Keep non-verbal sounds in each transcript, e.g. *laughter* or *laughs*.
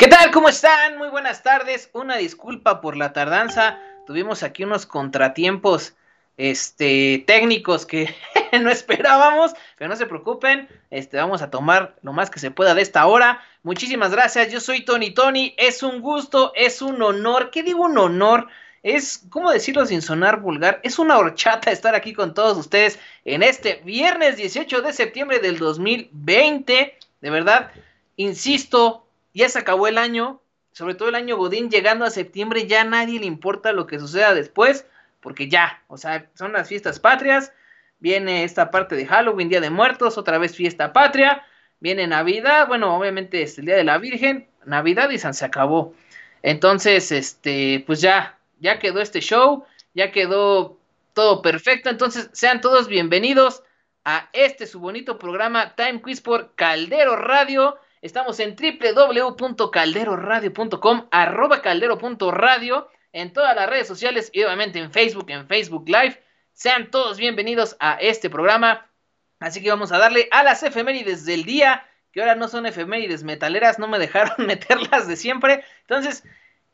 ¿Qué tal? ¿Cómo están? Muy buenas tardes. Una disculpa por la tardanza. Tuvimos aquí unos contratiempos este, técnicos que *laughs* no esperábamos, pero no se preocupen, este, vamos a tomar lo más que se pueda de esta hora. Muchísimas gracias, yo soy Tony Tony, es un gusto, es un honor, ¿qué digo un honor? Es, ¿cómo decirlo sin sonar vulgar? Es una horchata estar aquí con todos ustedes en este viernes 18 de septiembre del 2020. De verdad, insisto, ya se acabó el año, sobre todo el año Godín, llegando a septiembre, ya a nadie le importa lo que suceda después, porque ya, o sea, son las fiestas patrias, viene esta parte de Halloween, Día de Muertos, otra vez fiesta patria, viene Navidad, bueno, obviamente es el Día de la Virgen, Navidad y San se acabó. Entonces, este, pues ya, ya quedó este show, ya quedó todo perfecto. Entonces, sean todos bienvenidos a este su bonito programa Time Quiz por Caldero Radio. Estamos en www.calderoradio.com, arroba caldero.radio, en todas las redes sociales y obviamente en Facebook, en Facebook Live. Sean todos bienvenidos a este programa. Así que vamos a darle a las efemérides del día, que ahora no son efemérides metaleras, no me *laughs* dejaron meterlas de siempre. Entonces,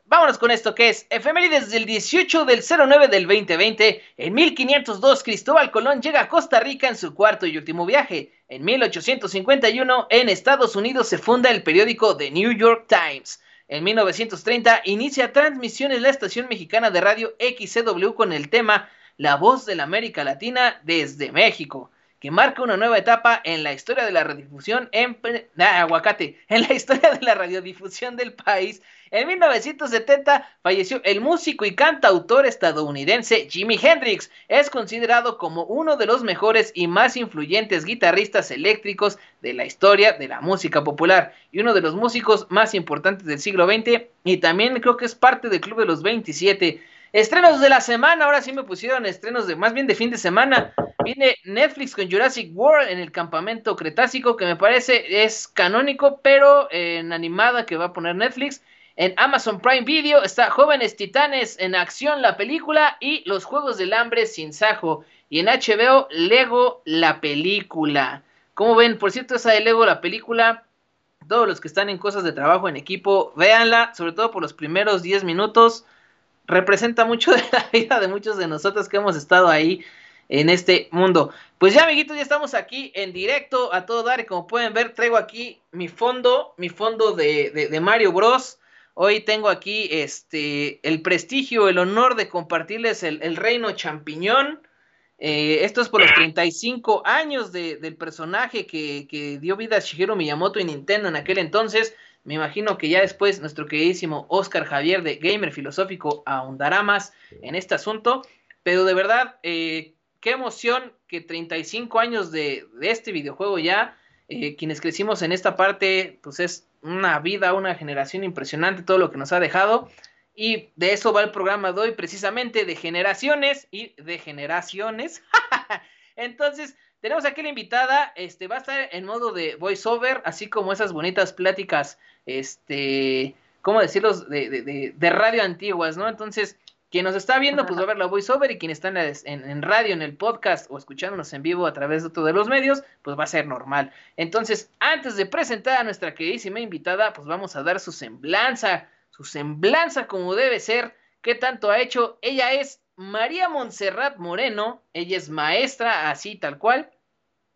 Vámonos con esto que es efemérides del 18 del 09 del 2020. En 1502 Cristóbal Colón llega a Costa Rica en su cuarto y último viaje. En 1851 en Estados Unidos se funda el periódico The New York Times. En 1930 inicia transmisiones la estación mexicana de radio XCW con el tema La voz de la América Latina desde México que marca una nueva etapa en la historia de la radiodifusión en ah, aguacate, en la historia de la radiodifusión del país. En 1970 falleció el músico y cantautor estadounidense Jimi Hendrix. Es considerado como uno de los mejores y más influyentes guitarristas eléctricos de la historia de la música popular y uno de los músicos más importantes del siglo XX y también creo que es parte del Club de los 27. Estrenos de la semana, ahora sí me pusieron estrenos de más bien de fin de semana. Viene Netflix con Jurassic World en el campamento Cretácico, que me parece es canónico, pero en animada que va a poner Netflix. En Amazon Prime Video está Jóvenes Titanes en acción la película y Los Juegos del Hambre sin Sajo. Y en HBO Lego la película. Como ven, por cierto, esa de Lego la película, todos los que están en cosas de trabajo en equipo, véanla, sobre todo por los primeros 10 minutos. Representa mucho *laughs* de la vida de muchos de nosotros que hemos estado ahí en este mundo. Pues ya, amiguitos, ya estamos aquí en directo a todo dar. Y como pueden ver, traigo aquí mi fondo, mi fondo de, Mario Bros. Hoy tengo aquí este el prestigio, el honor de compartirles el, reino champiñón. Eh, esto es por los 35 años del personaje que, que, dio vida a Shigeru Miyamoto y Nintendo en aquel entonces. Me imagino que ya después nuestro queridísimo Oscar Javier de Gamer Filosófico ahondará más en este asunto. Pero de verdad, eh, qué emoción que 35 años de, este videojuego ya, eh, quienes crecimos en esta parte, pues es una vida, una generación impresionante, todo lo que nos ha dejado. Y de eso va el programa de hoy, precisamente de generaciones y de generaciones. *laughs* Entonces, tenemos aquí la invitada, este, va a estar en modo de voiceover, así como esas bonitas pláticas, este, ¿cómo decirlo? De, de, de radio antiguas, ¿no? Entonces, quien nos está viendo, pues va a ver la voiceover y quien está en, radio, en el podcast o escuchándonos en vivo a través de todos los medios, pues va a ser normal. Entonces, antes de presentar a nuestra queridísima invitada, pues vamos a dar su semblanza, su semblanza como debe ser, qué tanto ha hecho. Ella es María Montserrat Moreno, ella es maestra, así tal cual.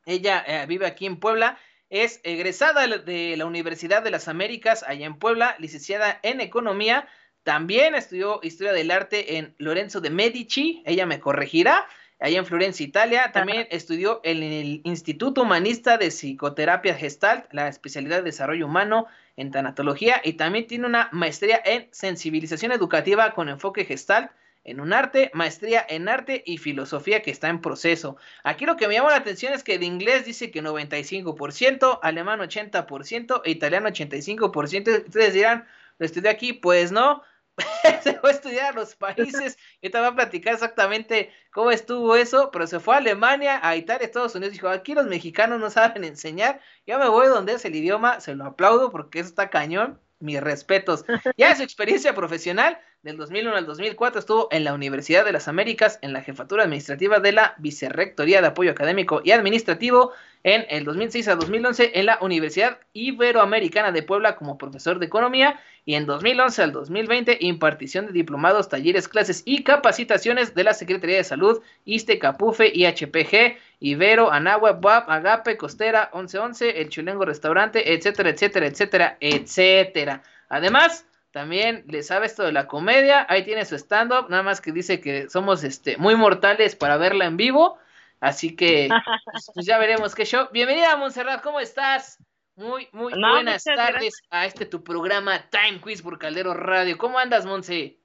Ella eh, vive aquí en Puebla, es egresada de la Universidad de las Américas, allá en Puebla, licenciada en Economía. También estudió historia del arte en Lorenzo de Medici, ella me corregirá, allá en Florencia, Italia. También estudió en el Instituto Humanista de Psicoterapia Gestalt, la especialidad de desarrollo humano en tanatología y también tiene una maestría en sensibilización educativa con enfoque Gestalt en un arte, maestría en arte y filosofía que está en proceso. Aquí lo que me llama la atención es que de inglés dice que 95%, alemán 80% e italiano 85%. Ustedes dirán, lo estudié aquí, pues no, *laughs* se fue a estudiar a los países. *laughs* y te voy a platicar exactamente cómo estuvo eso, pero se fue a Alemania, a Italia, Estados Unidos. Dijo: aquí los mexicanos no saben enseñar. Yo me voy donde es el idioma, se lo aplaudo porque eso está cañón. Mis respetos. Ya su experiencia profesional, del 2001 al 2004 estuvo en la Universidad de las Américas, en la jefatura administrativa de la Vicerrectoría de Apoyo Académico y Administrativo, en el 2006 a 2011 en la Universidad Iberoamericana de Puebla como profesor de economía y en 2011 al 2020 impartición de diplomados, talleres, clases y capacitaciones de la Secretaría de Salud, ISTE, CAPUFE, IHPG, Ibero, Anagua, BAP, Agape, Costera, 1111, El Chulengo Restaurante, etcétera, etcétera, etcétera, etcétera. Además, también le sabe esto de la comedia, ahí tiene su stand-up, nada más que dice que somos este, muy mortales para verla en vivo, así que pues, pues ya veremos qué show. Bienvenida, Montserrat, ¿cómo estás? Muy, muy buenas tardes a este tu programa Time Quiz por Caldero Radio. ¿Cómo andas, Monse?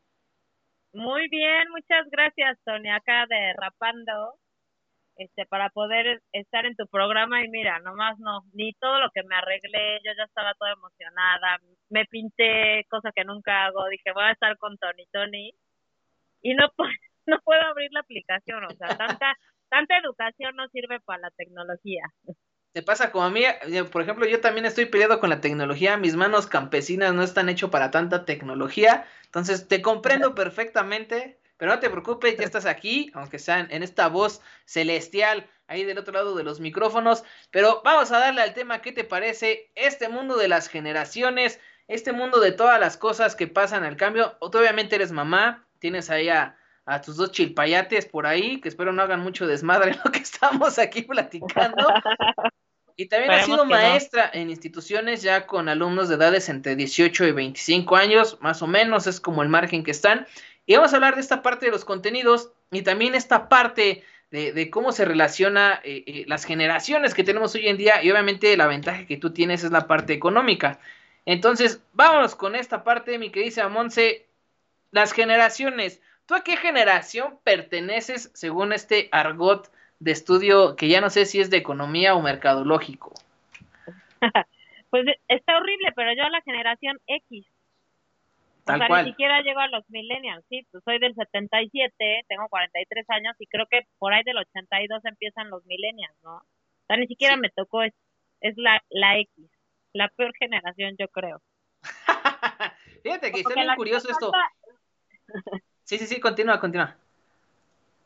Muy bien, muchas gracias, Tony, acá derrapando este, para poder estar en tu programa y mira, nomás no, ni todo lo que me arreglé, yo ya estaba toda emocionada, me pinté, cosa que nunca hago, dije voy a estar con Tony Tony y no *laughs* no puedo abrir la aplicación, o sea, tanta, *laughs* tanta educación no sirve para la tecnología. Te pasa como a mí, eh, por ejemplo, yo también estoy peleado con la tecnología, mis manos campesinas no están hechas para tanta tecnología, entonces te comprendo perfectamente, pero no te preocupes, ya estás aquí, aunque sean en esta voz celestial ahí del otro lado de los micrófonos. Pero vamos a darle al tema, ¿qué te parece? Este mundo de las generaciones, este mundo de todas las cosas que pasan al cambio. Tú obviamente eres mamá, tienes ahí a, a tus dos chilpayates por ahí, que espero no hagan mucho desmadre en lo que *laughs* estamos aquí platicando. Y también has sido maestra en instituciones ya con alumnos de edades entre 18 y 25 años, más o menos, es como el margen que están. Y vamos a hablar de esta parte de los contenidos y también esta parte de, cómo se relaciona eh, eh, las generaciones que tenemos hoy en día y obviamente la ventaja que tú tienes es la parte económica. Entonces, vámonos con esta parte, mi querida Monse. Las generaciones. ¿Tú a qué generación perteneces según este argot de estudio que ya no sé si es de economía o mercadológico? *laughs* pues está horrible, pero yo a la generación X. Tal o sea, ni siquiera llego a los millennials, sí, pues soy del 77, tengo 43 años y creo que por ahí del 82 empiezan los millennials, ¿no? O sea, ni siquiera me tocó, es, es la, la X, la peor generación, yo creo. *laughs* Fíjate que está bien curioso esto. sí, sí, sí, continúa, continúa.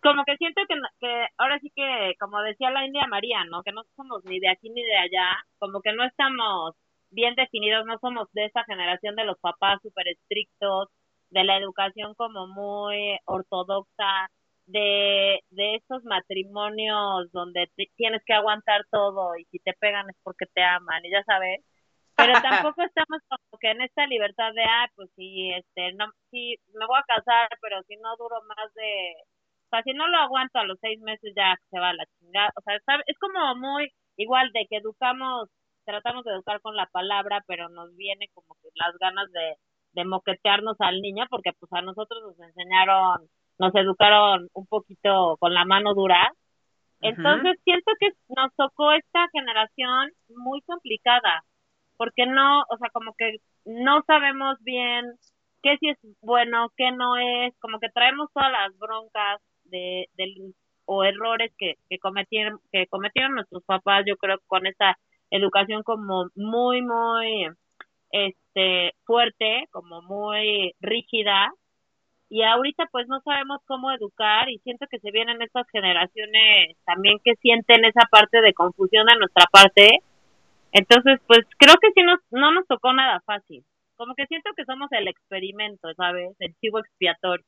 Como que siento que, que ahora sí que, como decía la India María, ¿no? Que no somos ni de aquí ni de allá, como que no estamos bien definidos, no somos de esa generación de los papás súper estrictos, de la educación como muy ortodoxa, de, de esos matrimonios donde tienes que aguantar todo y si te pegan es porque te aman, y ya sabes. Pero *laughs* tampoco estamos como que en esta libertad de, ah, pues sí, este, no, sí, me voy a casar, pero si no duro más de, o sea, si no lo aguanto a los seis meses ya se va a la chingada, o sea, es como muy igual de que educamos tratamos de educar con la palabra, pero nos viene como que las ganas de, de moquetearnos al niño, porque pues a nosotros nos enseñaron, nos educaron un poquito con la mano dura. Entonces siento que nos tocó esta generación muy complicada, porque no, o sea, como que no sabemos bien qué sí es bueno, qué no es, como que traemos todas las broncas de, del o errores que, que cometieron que cometieron nuestros papás, yo creo con esta educación como muy, muy este, fuerte, como muy rígida. Y ahorita pues no sabemos cómo educar y siento que se vienen estas generaciones también que sienten esa parte de confusión a nuestra parte. Entonces pues creo que sí nos, no nos tocó nada fácil. Como que siento que somos el experimento, ¿sabes? El chivo expiatorio.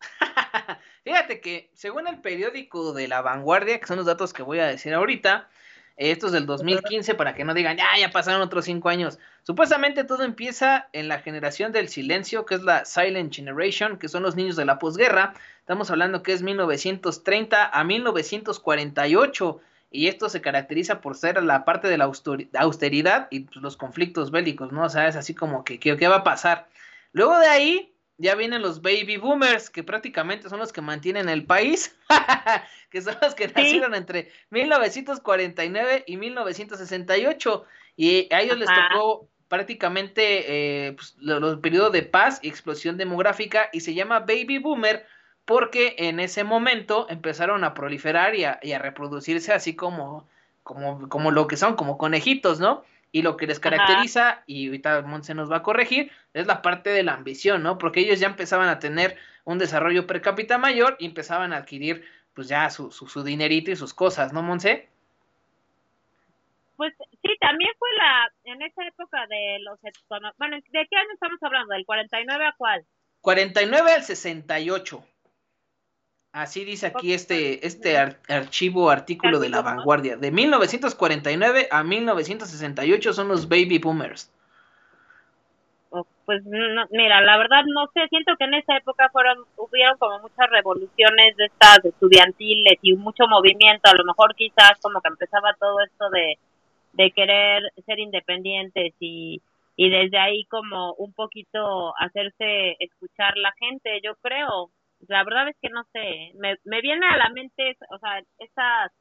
*laughs* Fíjate que según el periódico de La Vanguardia, que son los datos que voy a decir ahorita, esto es del 2015 para que no digan, ya, ya pasaron otros cinco años. Supuestamente todo empieza en la generación del silencio, que es la Silent Generation, que son los niños de la posguerra. Estamos hablando que es 1930 a 1948. Y esto se caracteriza por ser la parte de la austeridad y pues, los conflictos bélicos, ¿no? O sea, es así como que, ¿qué va a pasar? Luego de ahí ya vienen los baby boomers, que prácticamente son los que mantienen el país, *laughs* que son los que nacieron entre 1949 y 1968, y a ellos les tocó prácticamente eh, pues, los, periodos de paz y explosión demográfica, y se llama baby boomer porque en ese momento empezaron a proliferar y a, reproducirse así como, como, como lo que son, como conejitos, ¿no? Y lo que les caracteriza, y ahorita Montse nos va a corregir, es la parte de la ambición, ¿no? Porque ellos ya empezaban a tener un desarrollo per cápita mayor y empezaban a adquirir pues ya su, su, dinerito y sus cosas, ¿no, Monse? Pues sí, también fue la, en esa época de los, bueno, ¿de qué año estamos hablando? ¿Del 49 a cuál? 49 al 68. Así dice aquí este, este archivo, artículo de la vanguardia. De 1949 a 1968 son los baby boomers. Oh, pues mira, la verdad no sé, siento que en esa época fueron, hubieron como muchas revoluciones de estas estudiantiles y mucho movimiento, a lo mejor quizás como que empezaba todo esto de, de querer ser independientes y, y desde ahí como un poquito hacerse escuchar la gente, yo creo, la verdad es que no sé, me, me viene a la mente, o sea, esas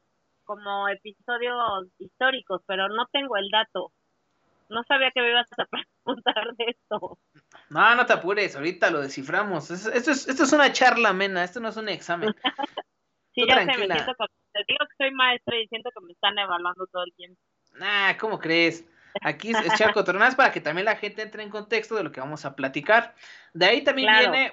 como episodios históricos, pero no tengo el dato. No sabía que me ibas a *laughs* preguntar de esto. No, no te apures, ahorita lo desciframos. Esto es, esto es una charla amena, esto no es un examen. *laughs* sí, ya sé, me siento te digo que soy maestra y siento que me están evaluando todo el tiempo. Nah, ¿cómo crees? Aquí es, Charco Tornás para que también la gente entre en contexto de lo que vamos a platicar. De ahí también viene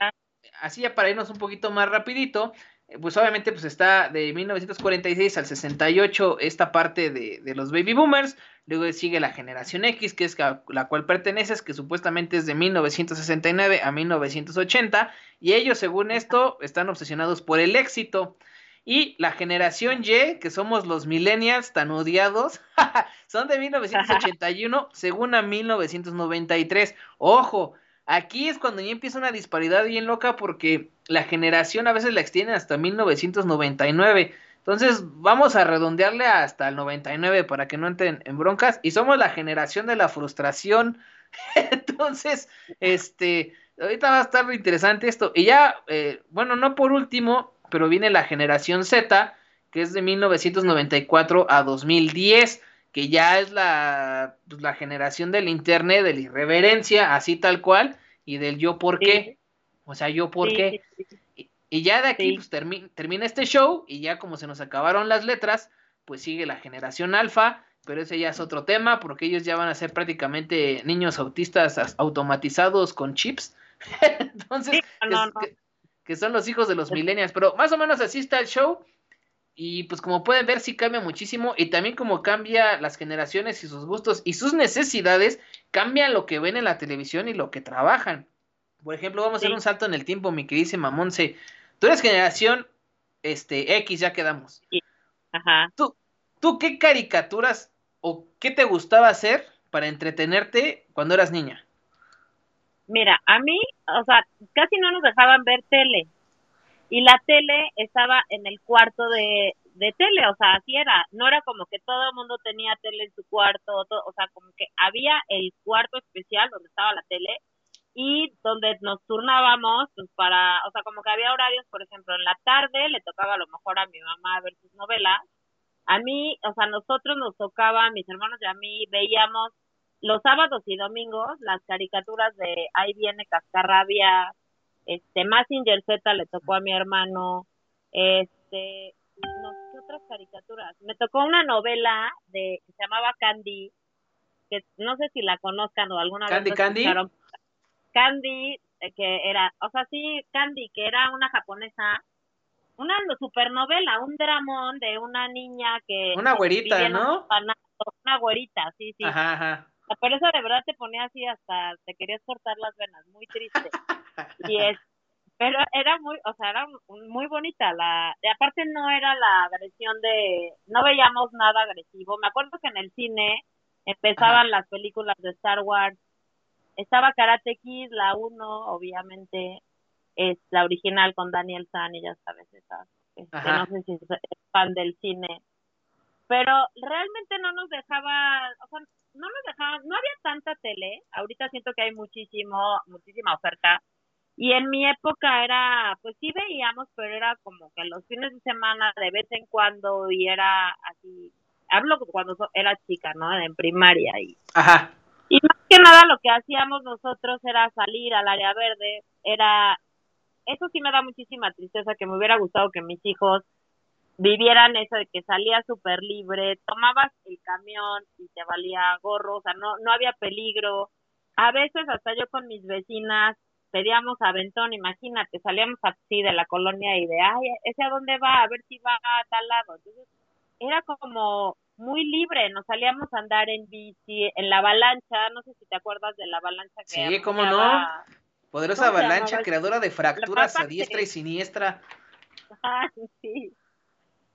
así ya para irnos un poquito más rapidito, eh, pues obviamente pues está de 1946 al 68 esta parte de, de, los baby boomers, luego sigue la generación X, que es la cual perteneces, que supuestamente es de 1969 a 1980, y ellos según esto están obsesionados por el éxito. Y la generación Y, que somos los millennials tan odiados, *laughs* son de 1981 según a 1993. Ojo, Aquí es cuando ya empieza una disparidad bien loca porque la generación a veces la extienden hasta 1999. Entonces vamos a redondearle hasta el 99 para que no entren en broncas. Y somos la generación de la frustración. *laughs* Entonces, este, ahorita va a estar interesante esto. Y ya, eh, bueno, no por último, pero viene la generación Z, que es de 1994 a 2010 que ya es la, pues, la generación del internet, de la irreverencia, así tal cual, y del yo por qué. O sea, yo por qué. Y, ya de aquí pues, termina este show y ya como se nos acabaron las letras, pues sigue la generación alfa, pero ese ya es otro tema porque ellos ya van a ser prácticamente niños autistas automatizados con chips. *laughs* Entonces, que, que, son los hijos de los millennials, pero más o menos así está el show. Y pues como pueden ver, sí cambia muchísimo. Y también como cambia las generaciones y sus gustos y sus necesidades, cambia lo que ven en la televisión y lo que trabajan. Por ejemplo, vamos a hacer un salto en el tiempo, mi queridísima Monse. Tú eres generación este, X, ya quedamos. Ajá. ¿Tú, ¿Tú qué caricaturas o qué te gustaba hacer para entretenerte cuando eras niña? Mira, a mí, o sea, casi no nos dejaban ver tele y la tele estaba en el cuarto de, de tele, o sea, así era, no era como que todo el mundo tenía tele en su cuarto, o sea, como que había el cuarto especial donde estaba la tele y donde nos turnábamos pues para, o sea, como que había horarios, por ejemplo, en la tarde le tocaba a lo mejor a mi mamá ver sus novelas, a mí, o sea, nosotros nos tocaba, mis hermanos y a mí veíamos los sábados y domingos las caricaturas de Ahí viene Cascarrabia, este, Massinger Z le tocó a mi hermano, este, no, otras caricaturas? Me tocó una novela de, que se llamaba Candy, que no sé si la conozcan o alguna Candy, vez Candy. Candy, eh, que era, o sea, sí, Candy, que era una japonesa, una supernovela, un dramón de una niña que... Una güerita, ¿no? una güerita, sí, sí. Ajá, ajá. Pero eso de verdad te ponía así hasta, te querías cortar las venas, muy triste. *laughs* y es, pero era muy, o sea, era muy bonita la, y aparte no era la agresión de, no veíamos nada agresivo. Me acuerdo que en el cine empezaban las películas de Star Wars, estaba Karate Kid, la uno, obviamente, es la original con Daniel San y ya sabes, esa, este, no sé si es fan del cine, pero realmente no nos dejaba, o sea, no nos dejaban, no había tanta tele, ahorita siento que hay muchísimo, muchísima oferta, y en mi época era, pues sí veíamos, pero era como que los fines de semana de vez en cuando y era así, hablo cuando era chica, ¿no? En primaria y... Ajá. Y más que nada lo que hacíamos nosotros era salir al área verde, era... Eso sí me da muchísima tristeza, que me hubiera gustado que mis hijos vivieran eso de que salía súper libre, tomabas el camión y te valía gorro, o sea, no, no había peligro. A veces hasta yo con mis vecinas pedíamos aventón, imagínate, salíamos así de la colonia y de, ay, ¿ese a dónde va? A ver si va a tal lado. Entonces, era como muy libre, nos salíamos a andar en bici, en la avalancha, no sé si te acuerdas de la avalancha que Sí, cómo no. Poderosa avalancha, creadora de fracturas a diestra y siniestra. *laughs* Ah, sí.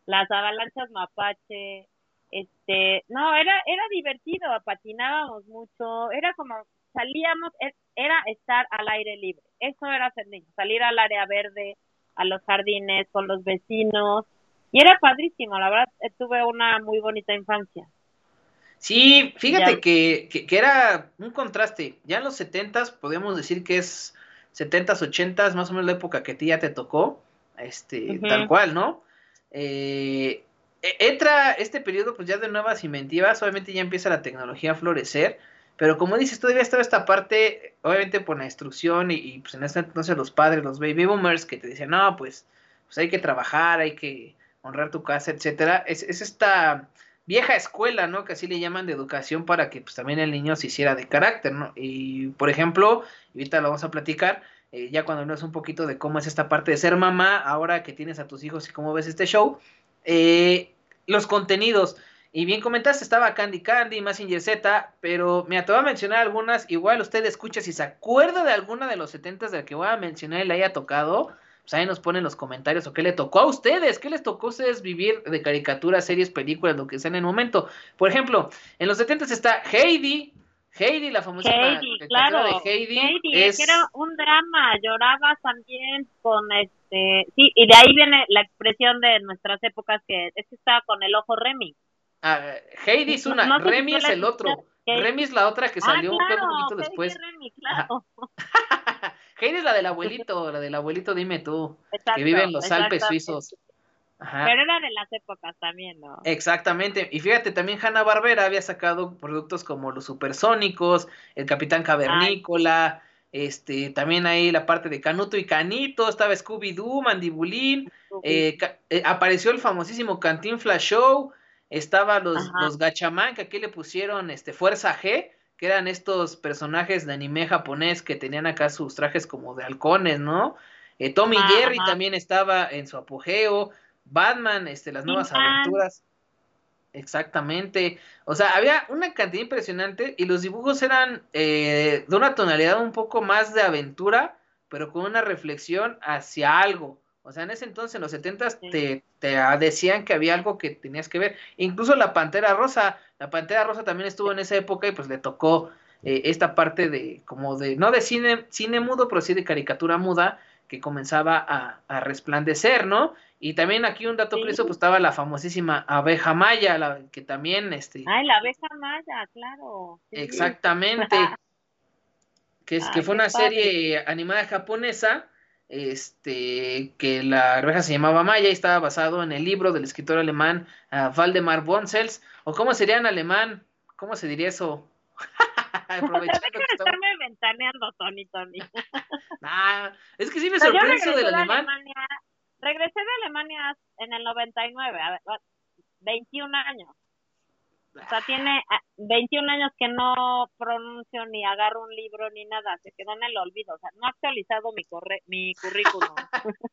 Las avalanchas mapache, este, no, era era divertido, patinábamos mucho, era como salíamos, e, era estar al aire libre, eso era ser niño, salir al área verde, a los jardines, con los vecinos, y era padrísimo, la verdad, eh, tuve una muy bonita infancia. Sí, fíjate que, que, era un contraste. Ya en los setentas podemos decir que es setentas, ochentas, más o menos la época que a ti ya te tocó, este, tal cual, ¿no? Eh, e, entra este periodo pues ya de nuevas inventivas, obviamente ya empieza la tecnología a florecer, pero como dices, todavía estaba esta parte, obviamente por la instrucción y, pues en ese entonces los padres, los baby boomers que te decían, no, pues, pues hay que trabajar, hay que honrar tu casa, etcétera. Es, es esta vieja escuela, ¿no? Que así le llaman de educación para que pues también el niño se hiciera de carácter, ¿no? Y por ejemplo, ahorita lo vamos a platicar, eh, ya cuando es un poquito de cómo es esta parte de ser mamá, ahora que tienes a tus hijos y cómo ves este show, eh, los contenidos. Y bien comentaste, estaba Candy Candy, Massinger Z, pero mira, te voy a mencionar algunas, igual usted escucha si se acuerda de alguna de los 70 de la que voy a mencionar y le haya tocado, pues ahí nos ponen los comentarios o qué le tocó a ustedes, qué les tocó a ustedes vivir de caricaturas, series, películas, lo que sea en el momento. Por ejemplo, en los 70 está Heidi, Heidi, la famosa Heidi, claro. de Heidi. Heidi es... que era un drama, lloraba también con este, sí, y de ahí viene la expresión de nuestras épocas que es que estaba con el ojo Remy. Ah, Heidi es una, Remy es el otro. Remy es la otra que ah, salió un poquito después. Remy, claro. *laughs* Heidi es la del abuelito, la del abuelito, dime tú, que vive en los Alpes suizos. Pero era de las épocas también, ¿no? Exactamente. Y fíjate, también Hanna Barbera había sacado productos como los supersónicos, el Capitán Cavernícola, este, también ahí la parte de Canuto y Canito, estaba Scooby-Doo, Mandibulín, eh, eh, apareció el famosísimo Flash Show, estaba los, los Gachaman, que aquí le pusieron este, Fuerza G, que eran estos personajes de anime japonés que tenían acá sus trajes como de halcones, ¿no? Eh, Tommy Jerry también estaba en su apogeo, Batman, este, las nuevas aventuras. Exactamente. O sea, había una cantidad impresionante y los dibujos eran eh, de una tonalidad un poco más de aventura, pero con una reflexión hacia algo. O sea, en ese entonces, en los 70 te, te decían que había algo que tenías que ver. Incluso la Pantera Rosa, la Pantera Rosa también estuvo en esa época y pues le tocó eh, esta parte de, como de, no de cine, cine mudo, pero sí de caricatura muda, que comenzaba a, resplandecer, ¿no? Y también aquí un dato curioso, pues estaba la famosísima abeja maya, la, que también, este... Ay, la abeja maya, claro. Exactamente. *laughs* que, es, que fue una serie animada japonesa este, que la abeja se llamaba Maya y estaba basado en el libro del escritor alemán uh, Valdemar Bonsels, o cómo sería en alemán, ¿cómo se diría eso? *laughs* Aprovechando que estarme ventaneando, Tony, Tony. *laughs* ah, es que sí me sorprende eso del alemán. Regresé de Alemania en el 99, a ver, 21 años. O sea, tiene 21 ah, años que no pronuncio ni agarro un libro ni nada, se quedó en el olvido. O sea, no ha actualizado mi, corre mi currículum. *laughs*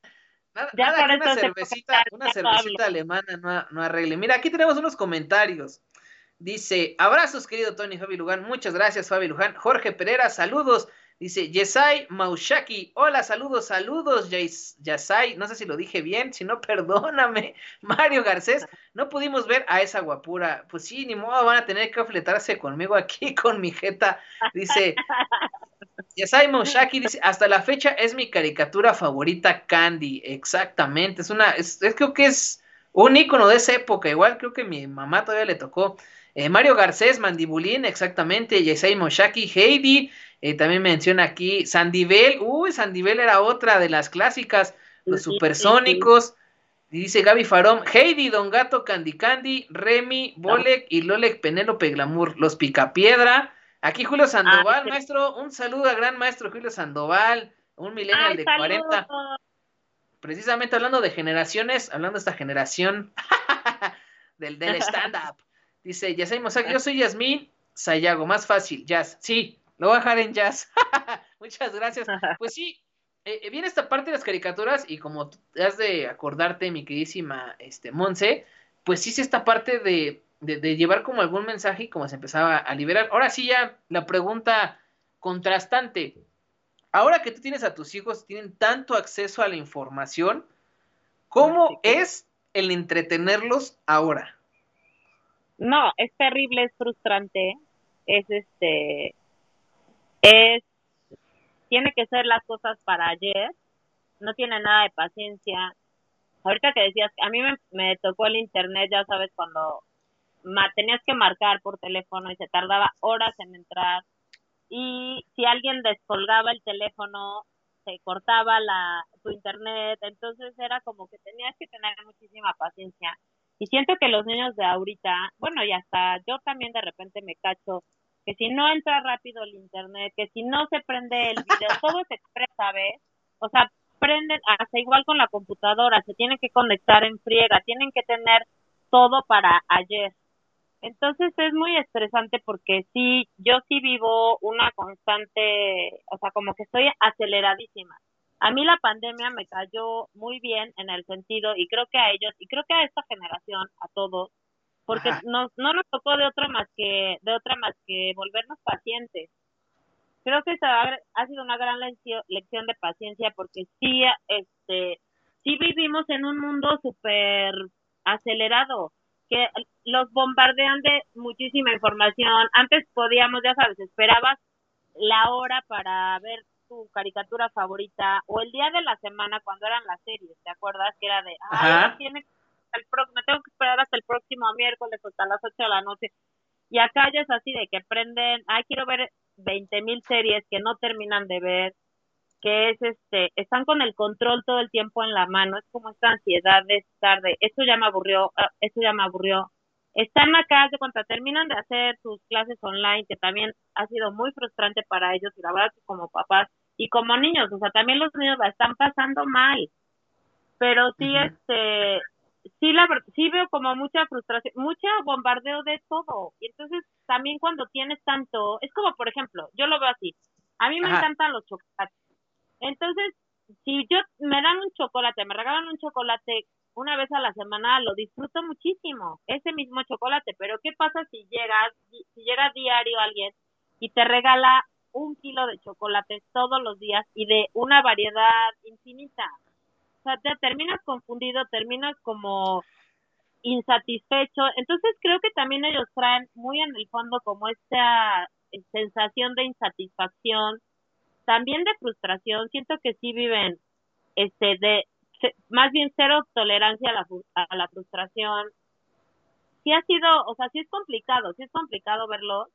nada, nada que una cervecita, una cervecita alemana no, no arregle. Mira, aquí tenemos unos comentarios. Dice, abrazos querido Tony Fabi Luján, muchas gracias Fabi Luján. Jorge Pereira, saludos. Dice Yesai Maushaki, hola, saludos, saludos, Yesai, no sé si lo dije bien, si no, *laughs* perdóname. Mario Garcés, no pudimos ver a esa guapura. Pues sí, ni modo, van a tener que afletarse conmigo aquí *laughs* con mi jeta. Dice *laughs* Yesai Maushaki, dice, hasta la fecha es mi caricatura favorita, Candy. Exactamente, es una, es, creo que es un icono de esa época, igual creo que mi mamá todavía le tocó. Eh, Mario Garcés, Mandibulín, exactamente, Yesai Moshaki, Heidi, eh, también menciona aquí Sandivel. Uy, Sandivel era otra de las clásicas. Los supersónicos. Y dice Gaby Farón, Heidi, Don Gato, Candy Candy, Remy, Bolek y Lolek Penélope Glamour, los Picapiedra. Aquí Julio Sandoval, ah, maestro, un saludo a gran maestro Julio Sandoval, un millennial de 40. precisamente hablando de generaciones, hablando de esta generación *laughs* del, del *laughs* stand-up. Dice Yasmin Mossack, yo soy Yasmin Sayago, más fácil, jazz. Sí, lo voy a dejar en jazz. *laughs* Muchas gracias. *laughs* Pues sí, eh, eh, viene esta parte de las caricaturas y como has de acordarte, mi queridísima este, Monse, pues sí es esta parte de, de, llevar como algún mensaje y como se empezaba a liberar. Ahora sí ya la pregunta contrastante. Ahora que tú tienes a tus hijos, tienen tanto acceso a la información, ¿cómo es el entretenerlos ahora? No, es terrible, es frustrante, es este, es, tiene que ser las cosas para ayer, no tiene nada de paciencia. Ahorita que decías, a mí me, me tocó el internet, ya sabes, cuando tenías que marcar por teléfono y se tardaba horas en entrar. Y si alguien descolgaba el teléfono se cortaba la tu internet. Entonces era como que tenías que tener muchísima paciencia. Y siento que los niños de ahorita bueno y hasta yo también de repente me cacho que si no entra rápido el internet que si no se prende el video *laughs* todo se expresa ¿sabes? o sea prenden hasta igual con la computadora se tienen que conectar en friega tienen que tener todo para ayer entonces es muy estresante porque sí, yo sí vivo una constante, o sea, como que estoy aceleradísima. A mí la pandemia me cayó muy bien en el sentido, y creo que a ellos, y creo que a esta generación, a todos, porque no, no nos tocó de otra más que, de otra más que volvernos pacientes. Creo que esta ha sido una gran lección, lección de paciencia porque sí, este, sí vivimos en un mundo súper acelerado que los bombardean de muchísima información. Antes podíamos, ya sabes, esperabas la hora para ver tu caricatura favorita o el día de la semana cuando eran las series, ¿te acuerdas? Que era de, ah, tiene el me tengo que esperar hasta el próximo miércoles hasta las 8 de la noche. Y acá ya es así de que prenden, ay, quiero ver veinte mil series que no terminan de ver que es este, están con el control todo el tiempo en la mano, es como esta ansiedad de estar de, esto ya me aburrió, ah, esto ya me aburrió. Están acá, de cuando terminan de hacer sus clases online, que también ha sido muy frustrante para ellos, y la verdad que como papás y como niños, o sea, también los niños la están pasando mal. Pero sí, este, sí, la, sí veo como mucha frustración, mucho bombardeo de todo. Y entonces también cuando tienes tanto, es como, por ejemplo, yo lo veo así, a mí me encantan los chocolates entonces, si yo me dan un chocolate, me regalan un chocolate una vez a la semana, lo disfruto muchísimo, ese mismo chocolate, pero ¿qué pasa si llegas, si llega diario alguien y te regala un kilo de chocolate todos los días y de una variedad infinita? O sea, te terminas confundido, terminas como insatisfecho. Entonces creo que también ellos traen muy en el fondo como esta sensación de insatisfacción, también de frustración, siento que sí viven este de más bien cero tolerancia a la, a la frustración. Sí ha sido, o sea, sí es complicado, sí es complicado verlo.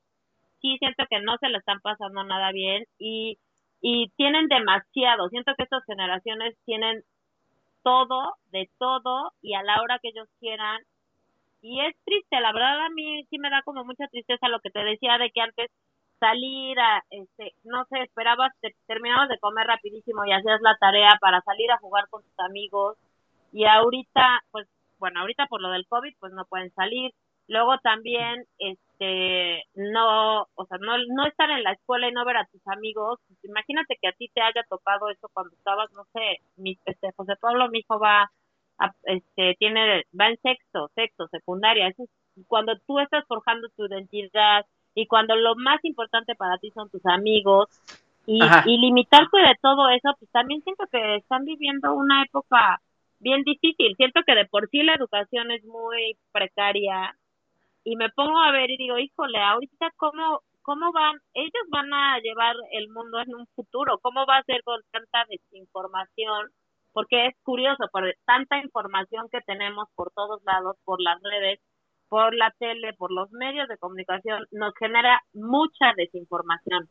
Sí siento que no se le están pasando nada bien y y tienen demasiado. Siento que estas generaciones tienen todo, de todo y a la hora que ellos quieran. Y es triste, la verdad a mí sí me da como mucha tristeza lo que te decía de que antes salir a, este, no sé, esperabas, te, terminabas de comer rapidísimo y hacías la tarea para salir a jugar con tus amigos y ahorita, pues, bueno, ahorita por lo del COVID, pues no pueden salir. Luego también, este, no, o sea, no, no estar en la escuela y no ver a tus amigos. Pues, imagínate que a ti te haya tocado eso cuando estabas, no sé, mi, este, José Pablo, mi hijo va, a, este, tiene, va en sexto, sexto, secundaria. Eso es cuando tú estás forjando tu identidad, y cuando lo más importante para ti son tus amigos y, y limitarte de todo eso, pues también siento que están viviendo una época bien difícil. Siento que de por sí la educación es muy precaria y me pongo a ver y digo, híjole, ahorita cómo, cómo van, ellos van a llevar el mundo en un futuro, cómo va a ser con tanta desinformación, porque es curioso, por tanta información que tenemos por todos lados, por las redes, por la tele, por los medios de comunicación, nos genera mucha desinformación.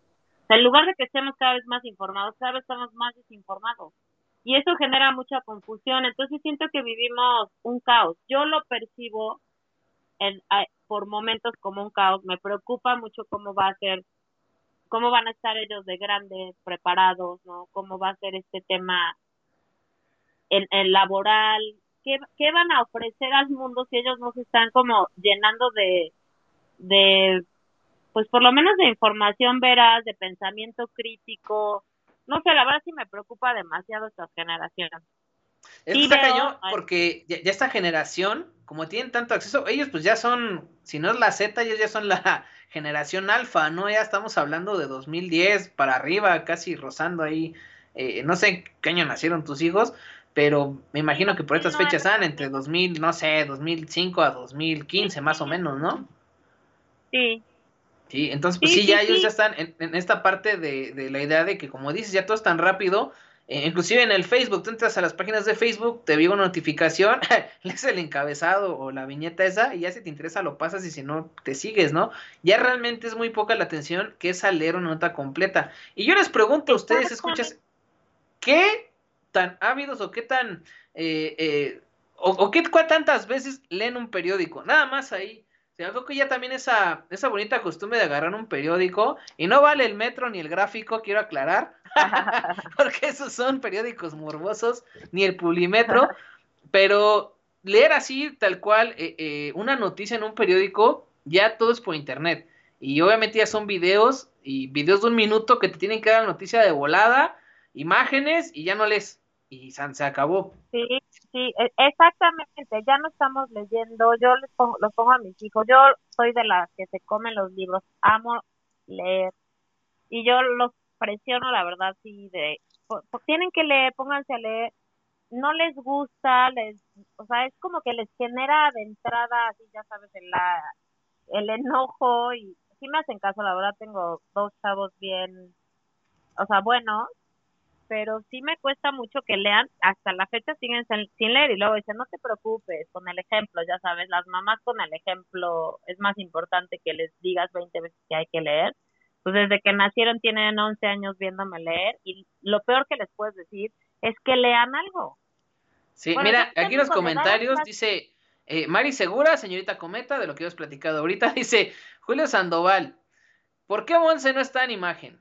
en lugar de que estemos cada vez más informados, cada vez estamos más desinformados. Y eso genera mucha confusión. Entonces siento que vivimos un caos. Yo lo percibo en, por momentos como un caos. Me preocupa mucho cómo va a ser, cómo van a estar ellos de grandes, preparados, ¿no? Cómo va a ser este tema en el laboral, ¿qué, ¿qué van a ofrecer al mundo si ellos no se están como llenando de, de, pues por lo menos de información veraz, de pensamiento crítico? No sé, la verdad sí me preocupa demasiado esta generación. Es que está cañón porque ya, esta generación, como tienen tanto acceso, ellos pues ya son, si no es la Z, ellos ya son la *laughs* generación alfa, ¿no? Ya estamos hablando de 2010 para arriba, casi rozando ahí. Eh, no sé qué año nacieron tus hijos, pero me imagino que por estas fechas están entre 2000, no sé, 2005 a 2015 más o menos, ¿no? Sí. Sí, entonces pues sí, ya ellos ya están en, en esta parte de, de, la idea de que como dices, ya todo es tan rápido, eh, inclusive en el Facebook, tú entras a las páginas de Facebook, te viene una notificación, *laughs* lees el encabezado o la viñeta esa y ya si te interesa lo pasas y si no te sigues, ¿no? Ya realmente es muy poca la atención que es a leer una nota completa. Y yo les pregunto a ustedes, escuchas, ¿qué tan ávidos o qué tan, eh, eh, o, o qué tantas veces leen un periódico? Nada más ahí creo que ya también esa, esa bonita costumbre de agarrar un periódico, y no vale el metro ni el gráfico, quiero aclarar, *laughs* porque esos son periódicos morbosos, ni el pulimetro, *laughs* pero leer así, tal cual, eh, eh, una noticia en un periódico, ya todo es por internet. Y obviamente ya son videos, y videos de un minuto que te tienen que dar la noticia de volada, imágenes, y ya no lees y se acabó. Sí, sí, e, exactamente, ya no estamos leyendo, yo les pongo, los pongo a mis hijos, yo soy de las que se comen los libros, amo leer y yo los presiono, la verdad, sí, de, tienen que leer, pónganse a leer, no les gusta, les, o sea, es como que les genera de entrada, así ya sabes, el, la, el enojo y sí me hacen caso, la verdad tengo dos chavos bien, o sea, buenos, pero sí me cuesta mucho que lean, hasta la fecha siguen sin leer y luego dicen, no te preocupes, con el ejemplo, ya sabes, las mamás con el ejemplo es más importante que les digas 20 veces que hay que leer. Pues desde que nacieron tienen 11 años viéndome leer y lo peor que les puedes decir es que lean algo. Sí, mira, aquí los comentarios dice eh, Mari Segura, señorita Cometa, de lo que hemos platicado ahorita, *laughs* dice Julio Sandoval, ¿por qué Monse no está en imagen?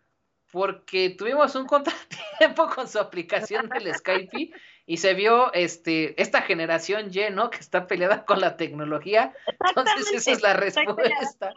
porque tuvimos un *laughs* contratiempo con su aplicación del Skype y se vio este esta generación Y, ¿no? Que está peleada con la tecnología. Entonces esa es la respuesta.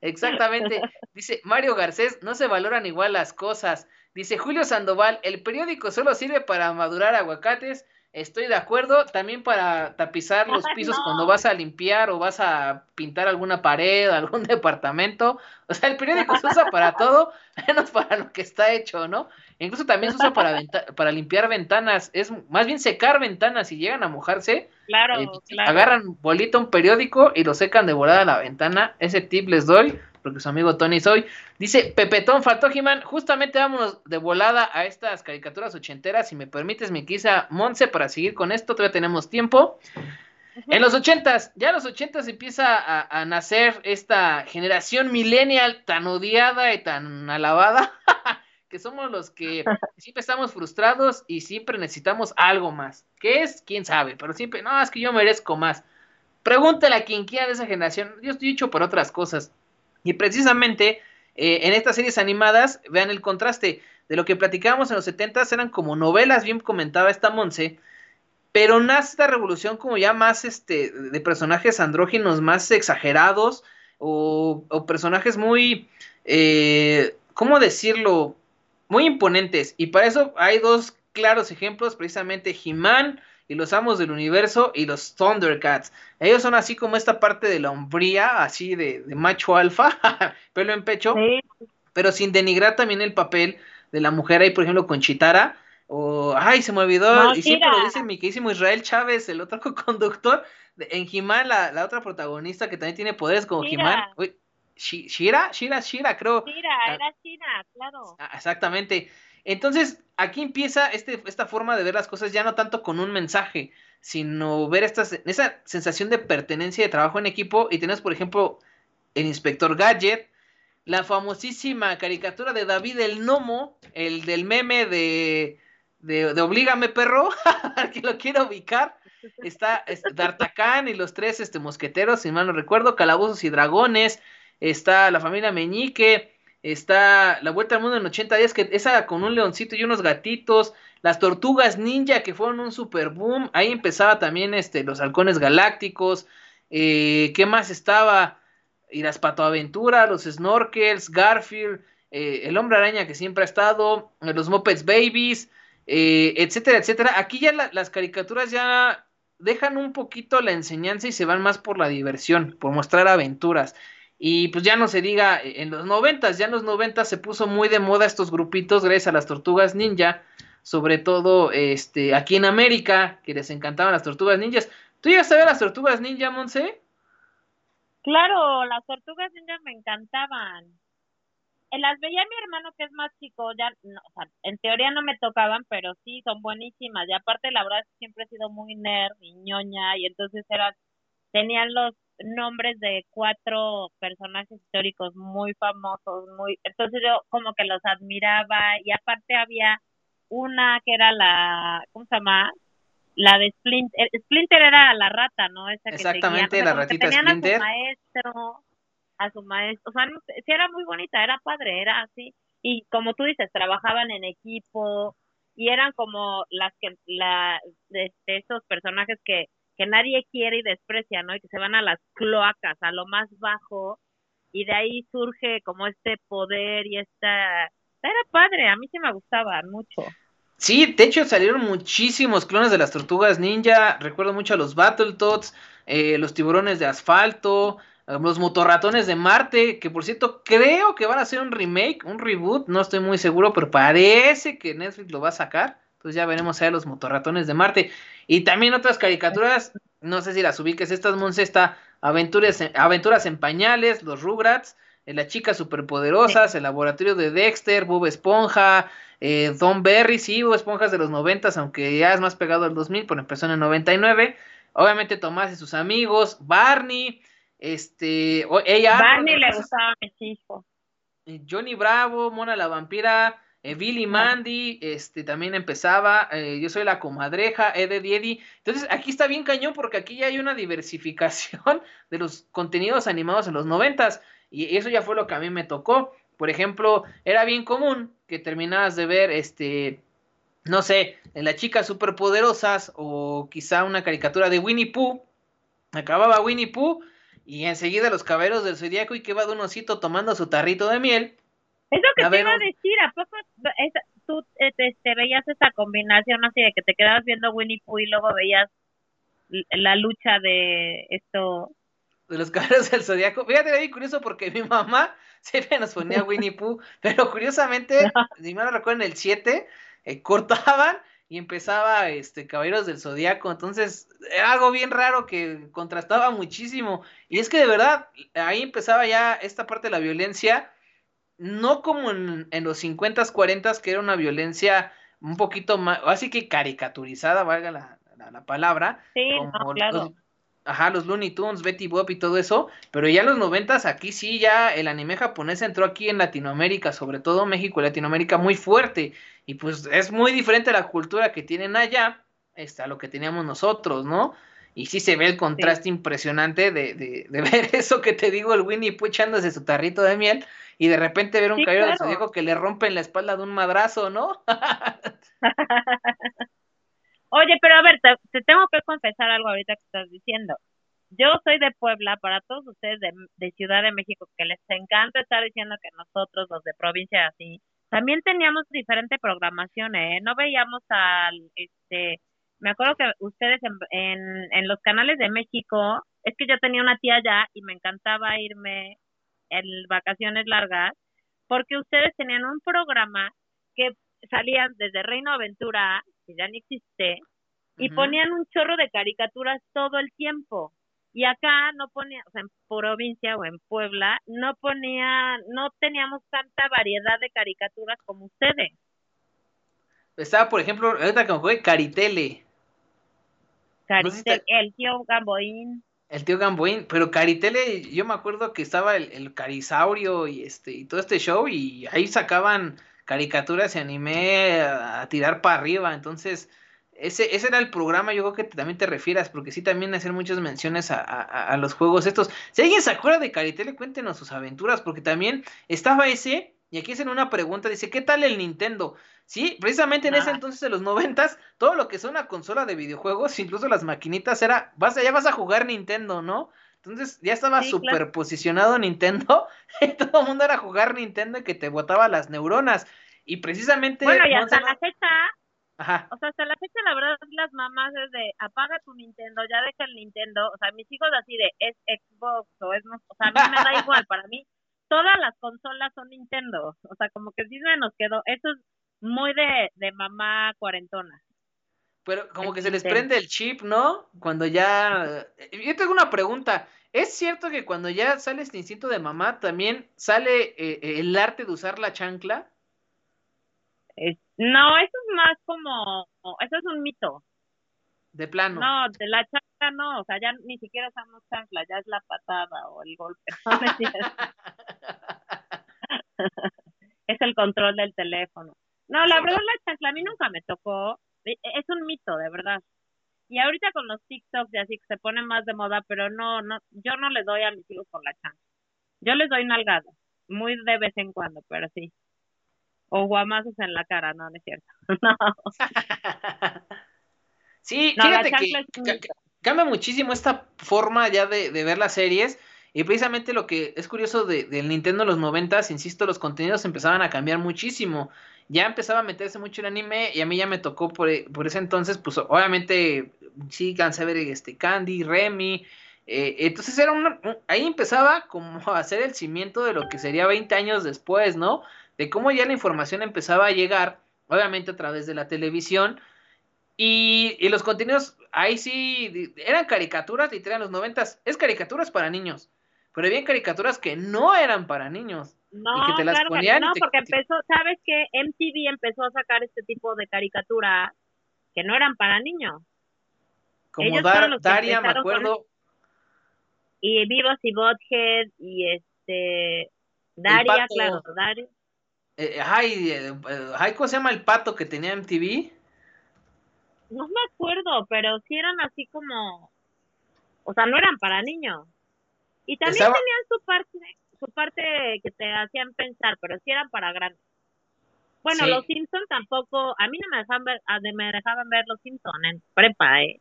Exactamente. Dice Mario Garcés, no se valoran igual las cosas. Dice Julio Sandoval, el periódico solo sirve para madurar aguacates Estoy de acuerdo, también para tapizar los pisos cuando vas a limpiar o vas a pintar alguna pared, *laughs* algún departamento. O sea, el periódico se usa para todo, *laughs* menos para lo que está hecho, ¿no? Incluso también se usa para, para limpiar ventanas, es más bien secar ventanas, si llegan a mojarse, claro, eh, claro. agarran bolita un periódico y lo secan de volada la ventana. Ese tip les doy porque su amigo Tony soy. Dice, Pepetón, faltó justamente vámonos de volada a estas caricaturas ochenteras, si me permites, mi quisa Monse, para seguir con esto, todavía tenemos tiempo. En los ochentas, ya en los ochentas empieza a, a, nacer esta generación millennial tan odiada y tan alabada, *laughs* que somos los que *laughs* siempre estamos frustrados y siempre necesitamos algo más. ¿Qué es? ¿Quién sabe? Pero siempre, no, es que yo merezco más. Pregúntale a quien quiera de esa generación. Yo estoy hecho por otras cosas. Y precisamente eh, en estas series animadas, vean el contraste de lo que platicábamos en los 70 eran como novelas, bien comentaba esta Monse, pero nace esta revolución como ya más este, de personajes andróginos más exagerados o, o personajes muy, eh, ¿cómo decirlo? Muy imponentes. Y para eso hay dos claros ejemplos, precisamente He-Man y los amos del universo y los Thundercats. Ellos son así como esta parte de la hombría, así de, de macho alfa, *laughs* pelo en pecho, sí. pero sin denigrar también el papel de la mujer ahí, por ejemplo, con Chitara. O, ay, se me olvidó, No, y siempre Shira. lo dice mi queridísimo Israel Chávez, el otro *laughs* conductor, en He-Man, la, la otra protagonista que también tiene poderes como Shira. Shi- Shira, Shira, Shira, creo. Mira, era China, claro. Ah, Exactamente. Entonces, aquí empieza este, esta forma de ver las cosas ya no tanto con un mensaje, sino ver esta, esa sensación de pertenencia y de trabajo en equipo. Y tenemos, por ejemplo, el inspector Gadget, la famosísima caricatura de David el Nomo, el del meme de, de, Oblígame Perro, *laughs* que lo quiero ubicar. Está este, D'Artagnan y los tres este, mosqueteros, si mal no recuerdo, Calabozos y Dragones, está la familia Meñique, está La Vuelta al Mundo en 80 días, que esa con un leoncito y unos gatitos, las tortugas ninja que fueron un super boom, ahí empezaba también este, los halcones galácticos, eh, ¿qué más estaba? Y las patoaventuras, los snorkels, Garfield, eh, el hombre araña que siempre ha estado, los Muppets Babies, eh, etcétera, etcétera. Aquí ya las caricaturas ya dejan un poquito la enseñanza y se van más por la diversión, por mostrar aventuras. Y pues ya no se diga en los noventas, ya en los noventas se puso muy de moda estos grupitos gracias a las tortugas ninja, sobre todo este aquí en América, que les encantaban las tortugas ninjas. ¿Tú llegaste a ver las tortugas ninja, Monse? Claro, las tortugas ninja me encantaban. En las veía mi hermano que es más chico, ya, o sea, en teoría no me tocaban, pero sí, son buenísimas. Y aparte, la verdad, siempre he sido muy nerd y ñoña, y entonces eran, tenían los nombres de cuatro personajes históricos muy famosos, muy, entonces yo como que los admiraba, y aparte había una que era la, ¿cómo se llama? La de Splinter. Splinter era la rata, ¿no? Esa que Exactamente, la ratita Splinter. A su maestro, a su maestro, o sea, sí era muy bonita, era padre, era así. Y como tú dices, trabajaban en equipo y eran como las que, la, de, esos personajes que, que nadie quiere y desprecia, ¿no? Y que se van a las cloacas, a lo más bajo, y de ahí surge como este poder y esta era padre, a mí sí me gustaba mucho. Sí, de hecho salieron muchísimos clones de las tortugas ninja. Recuerdo mucho a los Battletoads, eh, los tiburones de asfalto, los motorratones de Marte, que por cierto creo que van a hacer un remake, un reboot, no estoy muy seguro, pero parece que Netflix lo va a sacar. Entonces ya veremos a los motorratones de Marte. Y también otras caricaturas, no sé si las ubiques, estas Monse, está Aventuras, Aventuras en Pañales, los Rugrats, las chicas superpoderosas, el laboratorio de Dexter, Bob Esponja, eh, Don Berry, sí, Bob Esponjas de los noventas, aunque ya es más pegado al 2000, pero empezó en el 99. Obviamente Tomás y sus amigos, Barney, este, ella... Barney le gustaba a mis hijos. Johnny Bravo, Mona la vampira, eh, Billy Mandy, este también empezaba, eh, yo soy la comadreja, Eddie Eddie. Entonces aquí está bien cañón porque aquí ya hay una diversificación *laughs* de los contenidos animados en los noventas. Y eso ya fue lo que a mí me tocó. Por ejemplo, era bien común que terminabas de ver, este, no sé, las chicas superpoderosas o quizá una caricatura de Winnie Pooh. Acababa Winnie Pooh y enseguida los caballeros del zodiaco y que va de un osito tomando su tarrito de miel. Es lo que te iba a decir, ¿a poco tú te, este, te, veías esa combinación así de que te quedabas viendo Winnie Pooh y luego veías la lucha de esto de los *laughs* caballeros del zodiaco. Fíjate, era curioso porque mi mamá *laughs* siempre nos ponía Winnie Pooh, pero curiosamente, *laughs* si me lo recuerdo en el 7, eh, cortaban y empezaba este Caballeros del Zodiaco, entonces era algo bien raro que contrastaba muchísimo. Y es que de verdad, ahí empezaba ya esta parte de la violencia, no como en, los 50s, 40s, que era una violencia un poquito más, así que caricaturizada, valga la, la, palabra. Sí, claro ajá, los Looney Tunes, Betty Bob y todo eso, pero ya en los noventas aquí sí ya el anime japonés entró aquí en Latinoamérica, sobre todo México y Latinoamérica muy fuerte, y pues es muy diferente la cultura que tienen allá este, a lo que teníamos nosotros, ¿no? Y sí se ve el contraste impresionante de, de, de, *laughs* ver eso que te digo, el Winnie Pooh echándose su tarrito de miel, y de repente ver un caballero de de que le rompen la espalda de un madrazo, ¿no? *laughs* Oye, pero a ver, te, tengo que confesar algo ahorita que estás diciendo. Yo soy de Puebla, para todos ustedes de, de Ciudad de México, que les encanta estar diciendo que nosotros, los de provincia, así, también teníamos diferente programación, ¿eh? No veíamos al, este, me acuerdo que ustedes en, en, en los canales de México, es que yo tenía una tía allá y me encantaba irme en vacaciones largas, porque ustedes tenían un programa que salían desde Reino Aventura que ya ni existe, y ponían un chorro de caricaturas todo el tiempo. Y acá no ponía, o sea, en provincia o en Puebla, no ponía, no teníamos tanta variedad de caricaturas como ustedes. Estaba, por ejemplo, ahorita que fue Caritele. Caritele, el tío Gamboín. El tío Gamboín, pero Caritele, yo me acuerdo que estaba el, el Carisaurio y este, y todo este show, y ahí sacaban caricaturas y animé a, tirar para arriba. Entonces, ese, ese era el programa, yo creo que también te refieras, porque sí también hacer muchas menciones a, a, los juegos estos. Si alguien se acuerda de Caritele, cuéntenos sus aventuras, porque también estaba ese, Y aquí hacen una pregunta, dice, ¿qué tal el Nintendo? Sí, precisamente en ese entonces, de los noventas, todo lo que es una consola de videojuegos, incluso las maquinitas, era, vas, ya vas a jugar Nintendo, ¿no? Entonces ya estaba súper posicionado Nintendo, *laughs* y todo el mundo era jugar Nintendo y que te botaba las neuronas. Y precisamente... Bueno, y hasta la fecha, Ajá. O sea, hasta la fecha, la verdad, las mamás es de apaga tu Nintendo, ya deja el Nintendo. O sea, mis hijos así de es Xbox o es. O sea, a mí me da *laughs* igual. Para mí, todas las consolas son Nintendo. O sea, como que sí nos quedó. Eso es muy de, de mamá cuarentona. Pero como que se les prende el chip, ¿no? Cuando ya... Yo tengo una pregunta. ¿Es cierto que cuando ya sale este instinto de mamá, también sale eh, el arte de usar la chancla? no, eso es más como... Eso es un mito. De plano. No, de la chancla no. O sea, ya ni siquiera usamos chancla, ya es la patada o el golpe. *laughs* *laughs* *laughs* es el control del teléfono. No, la verdad la chancla a mí nunca me tocó. E, e, es un mito, de verdad. Y ahorita con los TikToks y así que se pone más de moda, pero no, no, yo no le doy a mis hijos con la chancla. Yo les doy nalgada, muy de vez en cuando, pero sí. O guamazos en la cara, no, no es cierto. *laughs* no. sí, fíjate que cambia muchísimo esta forma ya de, de ver las series y precisamente lo que es curioso de, del Nintendo en los noventas, insisto, los contenidos empezaban a cambiar muchísimo. Ya empezaba a meterse mucho el anime y a mí ya me tocó por, ese entonces, pues obviamente sí, cansé ver este Candy, Remy. Eh, entonces era ahí empezaba como a hacer el cimiento de lo que sería 20 años después, ¿no? De cómo ya la información empezaba a llegar, obviamente a través de la televisión. Y, y los contenidos, ahí sí, eran caricaturas, literal, en los noventas, es caricaturas para niños pero había caricaturas que no eran para niños. No, y que te las claro ponían no, porque empezó, ¿sabes que MTV empezó a sacar este tipo de caricaturas que no eran para niños. Como Daria, me acuerdo. Y Vivos y Bothead y este Daria, claro, Daria. Eh, ay, eh, ay, ¿cómo se llama el pato que tenía MTV? No me acuerdo, pero sí eran así como, o sea, no eran para niños. Y también tenían su parte, su parte que te hacían pensar, pero sí eran para grandes. Bueno, los Simpsons tampoco, a mí no me dejaban ver, me dejaban ver los Simpsons en prepa, ¿eh?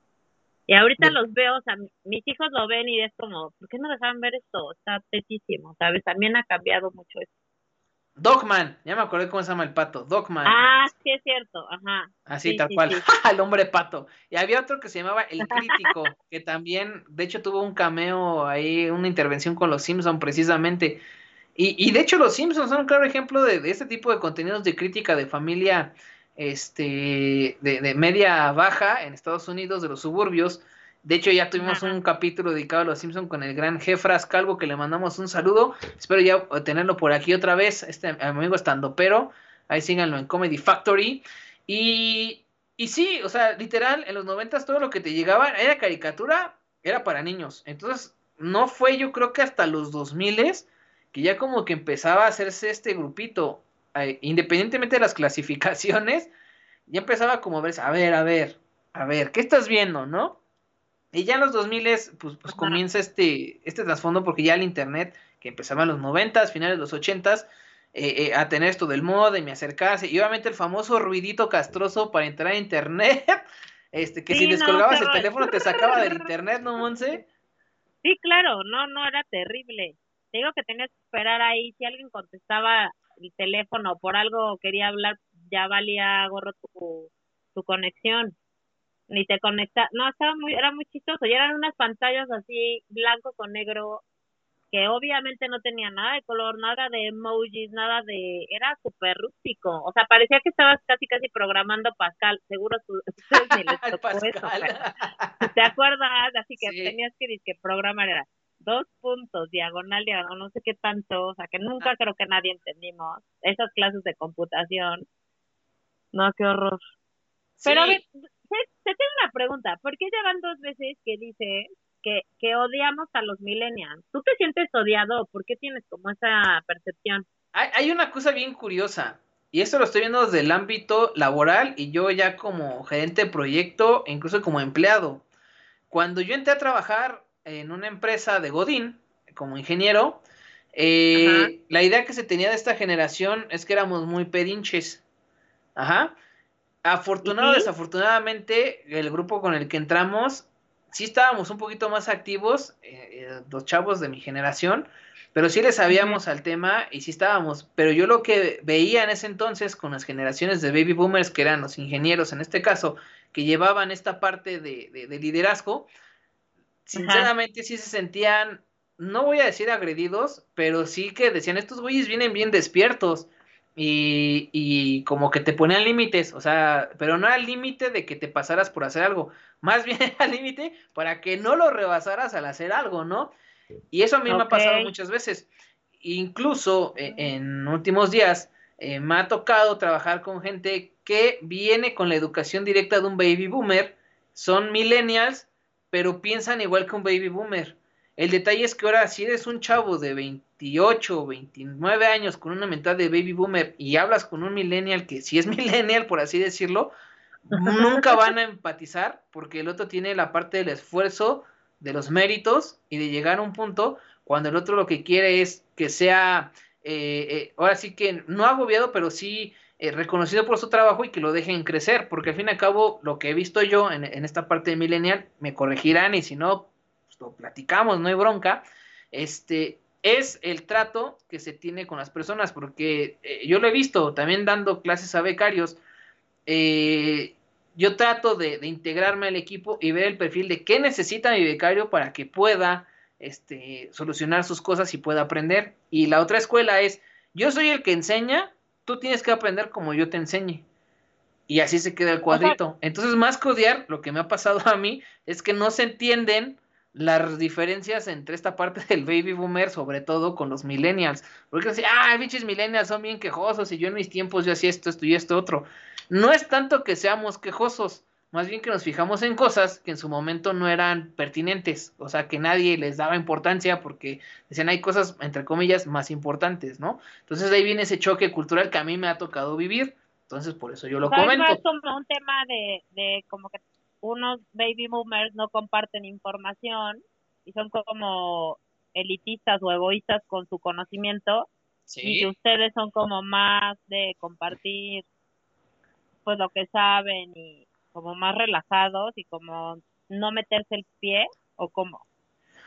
Y ahorita los veo, o sea, mis hijos lo ven y es como, ¿por qué no dejaban ver esto? Está petísimo, ¿sabes? También ha cambiado mucho eso. Dogman, ya me acordé cómo se llama el pato, Dogman. Ah, sí es cierto, ajá. Así, tal cual, *laughs* el hombre pato. Y había otro que se llamaba El Crítico, *laughs* que también, de hecho, tuvo un cameo ahí, una intervención con los Simpsons precisamente. Y, y de hecho los Simpsons son un claro ejemplo de, de, este tipo de contenidos de crítica de familia este, de, de media baja en Estados Unidos, de los suburbios, de hecho, ya tuvimos un capítulo dedicado a los Simpsons con el gran Jefras Calvo, que le mandamos un saludo. Espero ya tenerlo por aquí otra vez, este amigo estando, pero ahí síganlo en Comedy Factory. Y, y sí, o sea, literal, en los noventas todo lo que te llegaba era caricatura, era para niños. Entonces, no fue yo creo que hasta los 2000 que ya como que empezaba a hacerse este grupito, eh, independientemente de las *laughs* clasificaciones, ya empezaba como a ver, a ver, a ver, a ver, ¿qué estás viendo, no? Y ya en los 2000 pues, pues comienza este, este trasfondo porque ya el Internet, que empezaba en los 90, finales de los 80, eh, eh, a tener esto del modem y acercarse, y obviamente el famoso ruidito castroso para entrar a Internet, *laughs* este que si descolgabas el teléfono te sacaba del Internet, ¿no, Monse? Sí, claro, no, no, era terrible. Te digo que tenías que esperar ahí, si alguien contestaba el teléfono o por algo quería hablar, ya valía gorro tu, tu conexión ni te conecta, no, estaba muy, era muy chistoso, y eran unas pantallas así blanco con negro, que obviamente no tenía nada de color, nada de emojis, nada de, era súper rústico, o sea, parecía que estabas casi casi programando Pascal, seguro tú, *laughs* ni les *laughs* tocó eso, *laughs* ¿te acuerdas? Así que tenías que, que programar era dos puntos, diagonal, diagonal, no sé qué tanto, o sea, que nunca creo que nadie entendimos esas clases de computación, no, qué horror. Pero a ver, te tengo una pregunta. ¿Por qué llevan dos veces que dice que, que odiamos a los millennials? ¿Tú te sientes odiado? ¿Por qué tienes como esa percepción? Hay, hay una cosa bien curiosa. Y esto lo estoy viendo desde el ámbito laboral y yo ya como gerente de proyecto, e incluso como empleado. Cuando yo entré a trabajar en una empresa de Godín, como ingeniero, eh, la idea que se tenía de esta generación es que éramos muy pedinches. Ajá. Afortunado o desafortunadamente, el grupo con el que entramos, sí estábamos un poquito más activos, eh, eh, los chavos de mi generación, pero sí le sabíamos al tema y sí estábamos. Pero yo lo que veía en ese entonces con las generaciones de baby boomers, que eran los ingenieros en este caso, que llevaban esta parte de, de, liderazgo, sinceramente sí se sentían, no voy a decir agredidos, pero sí que decían, estos güeyes vienen bien despiertos. Y, y, como que te ponían límites, o sea, pero no al límite de que te pasaras por hacer algo, *laughs* más bien al límite para que no lo rebasaras al hacer algo, ¿no? Y eso a mí me ha pasado muchas veces. Incluso eh, en últimos días eh, me ha tocado trabajar con gente que viene con la educación directa de un baby boomer, son millennials, pero piensan igual que un baby boomer. El detalle es que ahora si eres un chavo de 28 o 29 años con una mentalidad de baby boomer y hablas con un millennial que si es *laughs* millennial, por así decirlo, nunca van a empatizar porque el otro tiene la parte del esfuerzo de los méritos y de llegar a un punto cuando el otro lo que quiere es que sea, eh, eh, ahora sí que no agobiado, pero sí eh, reconocido por su trabajo y que lo dejen crecer, porque al fin y al cabo lo que he visto yo en, esta parte de Millennial, me corregirán y si no, pues lo platicamos, no hay bronca, este, es el trato que se tiene con las personas, porque yo lo he visto también dando clases a becarios, eh, yo trato de, integrarme al equipo y ver el perfil de qué necesita mi becario para que pueda este, solucionar sus cosas y pueda aprender. Y la otra escuela es, yo soy el que enseña, tú tienes que aprender como yo te enseñe. Y así se queda el cuadrito. Entonces, más que odiar, lo que me ha pasado a mí es que no se entienden las diferencias entre esta parte del baby boomer, sobre todo con los millennials. Porque así, ah, pinches millennials son bien quejosos y yo en mis tiempos yo hacía esto, esto y esto otro. No es tanto que seamos quejosos, más bien que nos fijamos en cosas que en su momento no eran pertinentes, o sea, que nadie les daba importancia porque decían hay cosas, entre comillas, más importantes, ¿no? Entonces ahí viene ese choque cultural que a mí me ha tocado vivir, entonces por eso yo lo comento. Es como un tema de, de como que unos baby boomers no comparten información y son como elitistas o egoístas con su conocimiento y ustedes son como más de compartir pues lo que saben y como más relajados y como no meterse el pie o como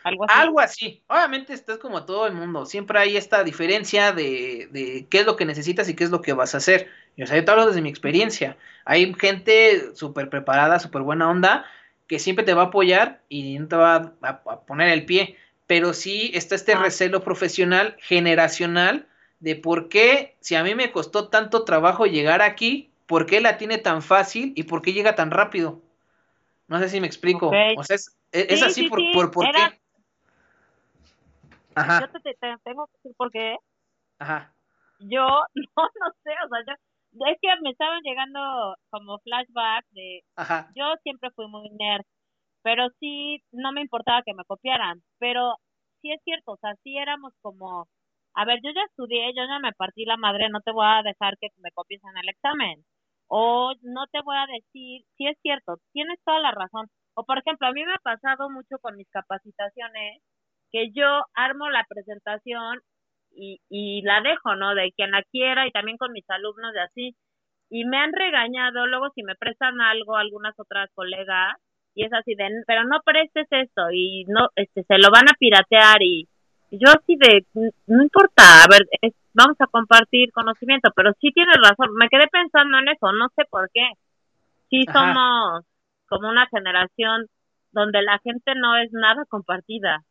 algo así. Algo así. Obviamente estás como todo el mundo. Siempre hay esta diferencia de, de qué es lo que necesitas y qué es lo que vas a hacer. O sea, yo te hablo desde mi experiencia. Hay gente súper preparada, súper buena onda, que siempre te va a apoyar y no te va a, poner el pie. Pero sí está este ah. recelo profesional, generacional, de por qué, si a mí me costó tanto trabajo llegar aquí, por qué la tiene tan fácil y por qué llega tan rápido. No sé si me explico. O sea, es, así por, por, por qué. Ajá. Yo te, tengo que decir por qué. Ajá. Yo *laughs* no, no sé, o sea, yo, es que me estaban llegando como flashback de, Ajá. yo siempre fui muy nerd, pero sí, no me importaba que me copiaran, pero sí es cierto, o sea, sí éramos como, a ver, yo ya estudié, yo ya me partí la madre, no te voy a dejar que me copies en el examen o no te voy a decir, si es cierto, tienes toda la razón. O por ejemplo, a mí me ha pasado mucho con mis capacitaciones que yo armo la presentación y, y la dejo, ¿no? De quien la quiera y también con mis alumnos de así. Y me han regañado luego si me prestan algo algunas otras colegas y es así de, pero no prestes esto y no, este, se lo van a piratear y, yo así de, no importa, a ver, es, vamos a compartir conocimiento, pero sí tienes razón, me quedé pensando en eso, no sé por qué. Sí somos como una generación donde la gente no es nada compartida.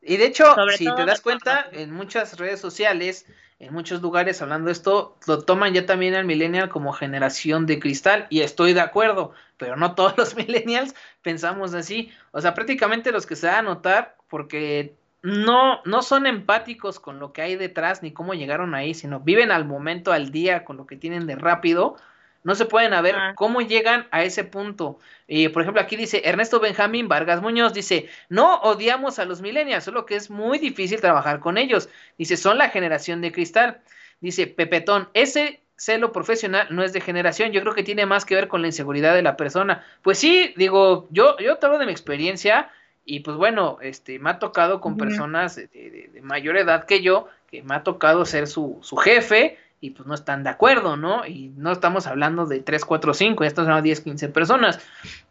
Y de hecho, si te das cuenta, en muchas redes sociales, en muchos lugares hablando de esto, lo toman ya también al millennial como generación de cristal y estoy de acuerdo, pero no todos los *laughs* millennials pensamos así. O sea, prácticamente los que se da a notar, porque no, no son empáticos con lo que hay detrás ni cómo llegaron ahí, sino viven al momento, al día, con lo que tienen de rápido. No se pueden a ver cómo llegan a ese punto. y por ejemplo, aquí dice Ernesto Benjamín Vargas Muñoz, dice, no odiamos a los millennials, solo que es muy difícil trabajar con ellos. Dice, son la generación de cristal. Dice Pepetón, ese celo profesional no es de generación, yo creo que tiene más que ver con la inseguridad de la persona. Pues sí, digo, yo, yo te hablo de mi experiencia, y pues bueno, este, me ha tocado con personas de, mayor edad que yo, que me ha tocado ser su, su jefe y pues no están de acuerdo, ¿no? Y no estamos hablando de 3, 4, 5, ya estamos hablando de 10, 15 personas.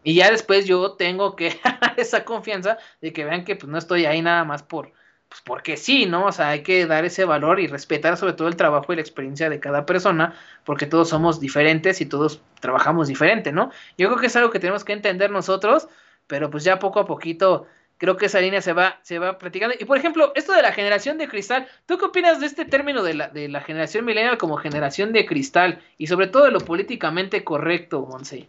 Y ya después yo tengo que *laughs* esa confianza de que vean que pues no estoy ahí nada más por, pues porque sí, ¿no? O sea, hay que dar ese valor y respetar sobre todo el trabajo y la experiencia de cada persona, porque todos somos diferentes y todos trabajamos diferente, ¿no? Yo creo que es algo que tenemos que entender nosotros, pero pues ya poco a poquito creo que esa línea se va, se va practicando. Y por ejemplo, esto de la generación de cristal, ¿tú qué opinas de este término de la, de la generación millennial como generación de cristal? Y sobre todo de lo políticamente correcto, Monse.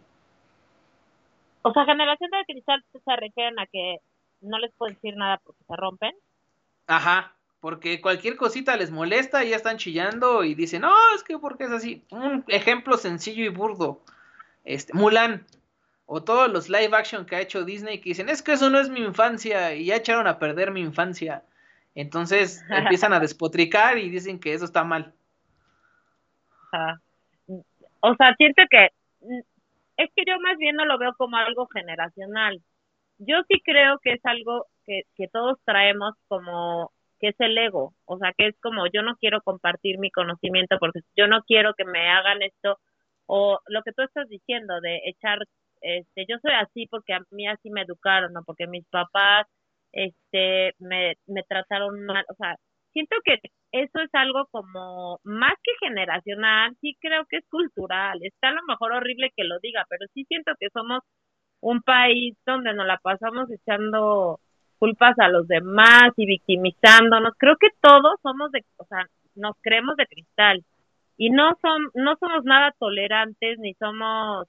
O sea, generación de cristal se refieren a que no les puedo decir nada porque se rompen. Ajá, porque cualquier cosita les molesta y ya están chillando y dicen, no, es que porque es así. Un ejemplo sencillo y burdo. Este, Mulan, o todos los live action que ha hecho Disney que dicen, es que eso no es mi infancia y ya echaron a perder mi infancia. Entonces *laughs* empiezan a despotricar y dicen que eso está mal. O sea, siento que es que yo más bien no lo veo como algo generacional. Yo sí creo que es algo que, que todos traemos como que es el ego, o sea, que es como yo no quiero compartir mi conocimiento porque yo no quiero que me hagan esto o lo que tú estás diciendo de echar este, yo soy así porque a mí así me educaron, ¿no? Porque mis papás, este, me, me trataron mal, o sea, siento que eso es algo como más que generacional, sí creo que es cultural, está a lo mejor horrible que lo diga, pero sí siento que somos un país donde nos la pasamos echando culpas a los demás y victimizándonos. Creo que todos somos de, o sea, nos creemos de cristal y no son no somos nada tolerantes ni somos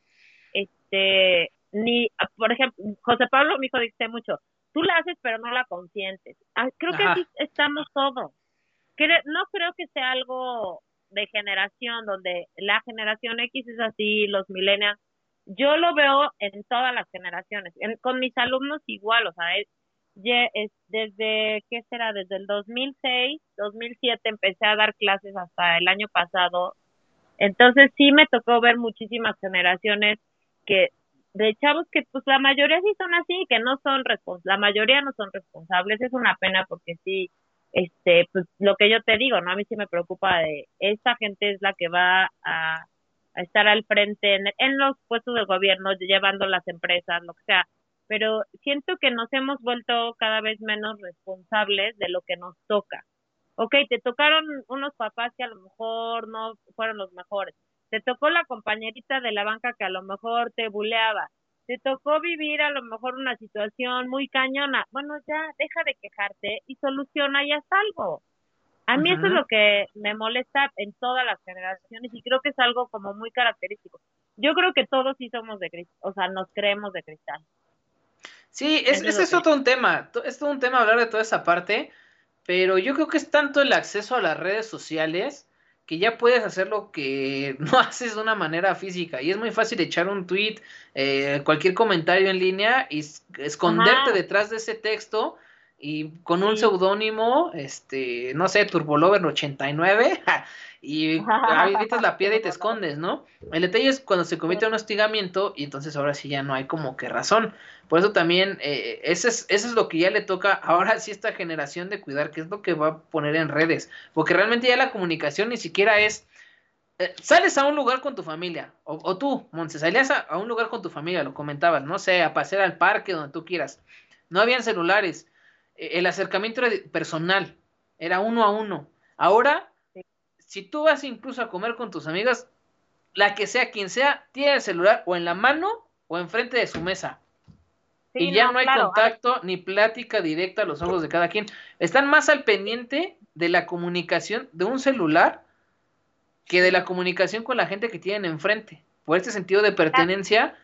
este, ni, por ejemplo, José Pablo, mi hijo, dice mucho, tú la haces pero no la consientes. Ah, creo que así estamos todos. No creo que sea algo de generación, donde la generación X es así, los millennials. Yo lo veo en todas las generaciones. con mis alumnos igual, o sea, es, es, desde, ¿qué será? Desde el 2006, 2007 empecé a dar clases hasta el año pasado. Entonces sí me tocó ver muchísimas generaciones que de chavos que pues la mayoría sí son así, que no son responsables, la mayoría no son responsables, es una pena porque sí, este, pues lo que yo te digo, ¿no? A mí sí me preocupa de, esta gente es la que va a, estar al frente en, en los puestos de gobierno, llevando las empresas, lo que sea, pero siento que nos hemos vuelto cada vez menos responsables de lo que nos toca. Ok, te tocaron unos papás que a lo mejor no fueron los mejores, te tocó la compañerita de la banca que a lo mejor te buleaba, te tocó vivir a lo mejor una situación muy cañona, bueno, ya deja de quejarte y soluciona y haz algo. A mí eso es lo que me molesta en todas las generaciones y creo que es algo como muy característico. Yo creo que todos sí somos de cristal, o sea, nos creemos de cristal. Sí, es, ese es otro un tema, es todo un tema hablar de toda esa parte, pero yo creo que es tanto el acceso a las redes sociales que ya puedes hacer lo que *laughs* no haces de una manera física. Y es muy fácil echar un tweet, eh, cualquier comentario en línea y esconderte detrás de ese texto y con un seudónimo, este, no sé, Turbolover 89, y gritas la piedra y te escondes, ¿no? El detalle es cuando se comete un hostigamiento y entonces ahora sí ya no hay como que razón. Por eso también, eh, ese es, eso es lo que ya le toca ahora sí esta generación de cuidar, que es lo que va a poner en redes, porque realmente ya la comunicación ni siquiera es... Eh, sales a un lugar con tu familia, o, tú, Monse, salías a, un lugar con tu familia, lo comentabas, no sé, a pasear al parque, donde tú quieras. No habían celulares, el acercamiento era personal, era uno a uno. Ahora si tú vas incluso a comer con tus amigas, la que sea quien sea, tiene el celular o en la mano o enfrente de su mesa. y ya no, hay contacto ni plática directa a los ojos de cada quien. Están más al pendiente de la comunicación de un celular que de la comunicación con la gente que tienen enfrente. Por este sentido de pertenencia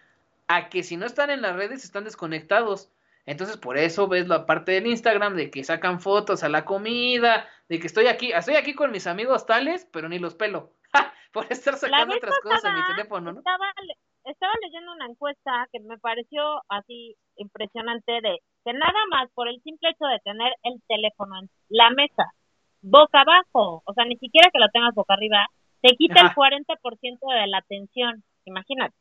a que si no están en las redes están desconectados. Entonces, por eso ves la parte del Instagram de que sacan fotos a la comida, de que estoy aquí, estoy aquí con mis amigos tales, pero ni los pelo. *laughs* por estar sacando otras cosas en mi teléfono, ¿no? Estaba, estaba leyendo una encuesta que me pareció así impresionante de que nada más por el simple hecho de tener el teléfono en la mesa, boca abajo, o sea, ni siquiera que lo tengas boca arriba, te quita el 40% de la atención, imagínate.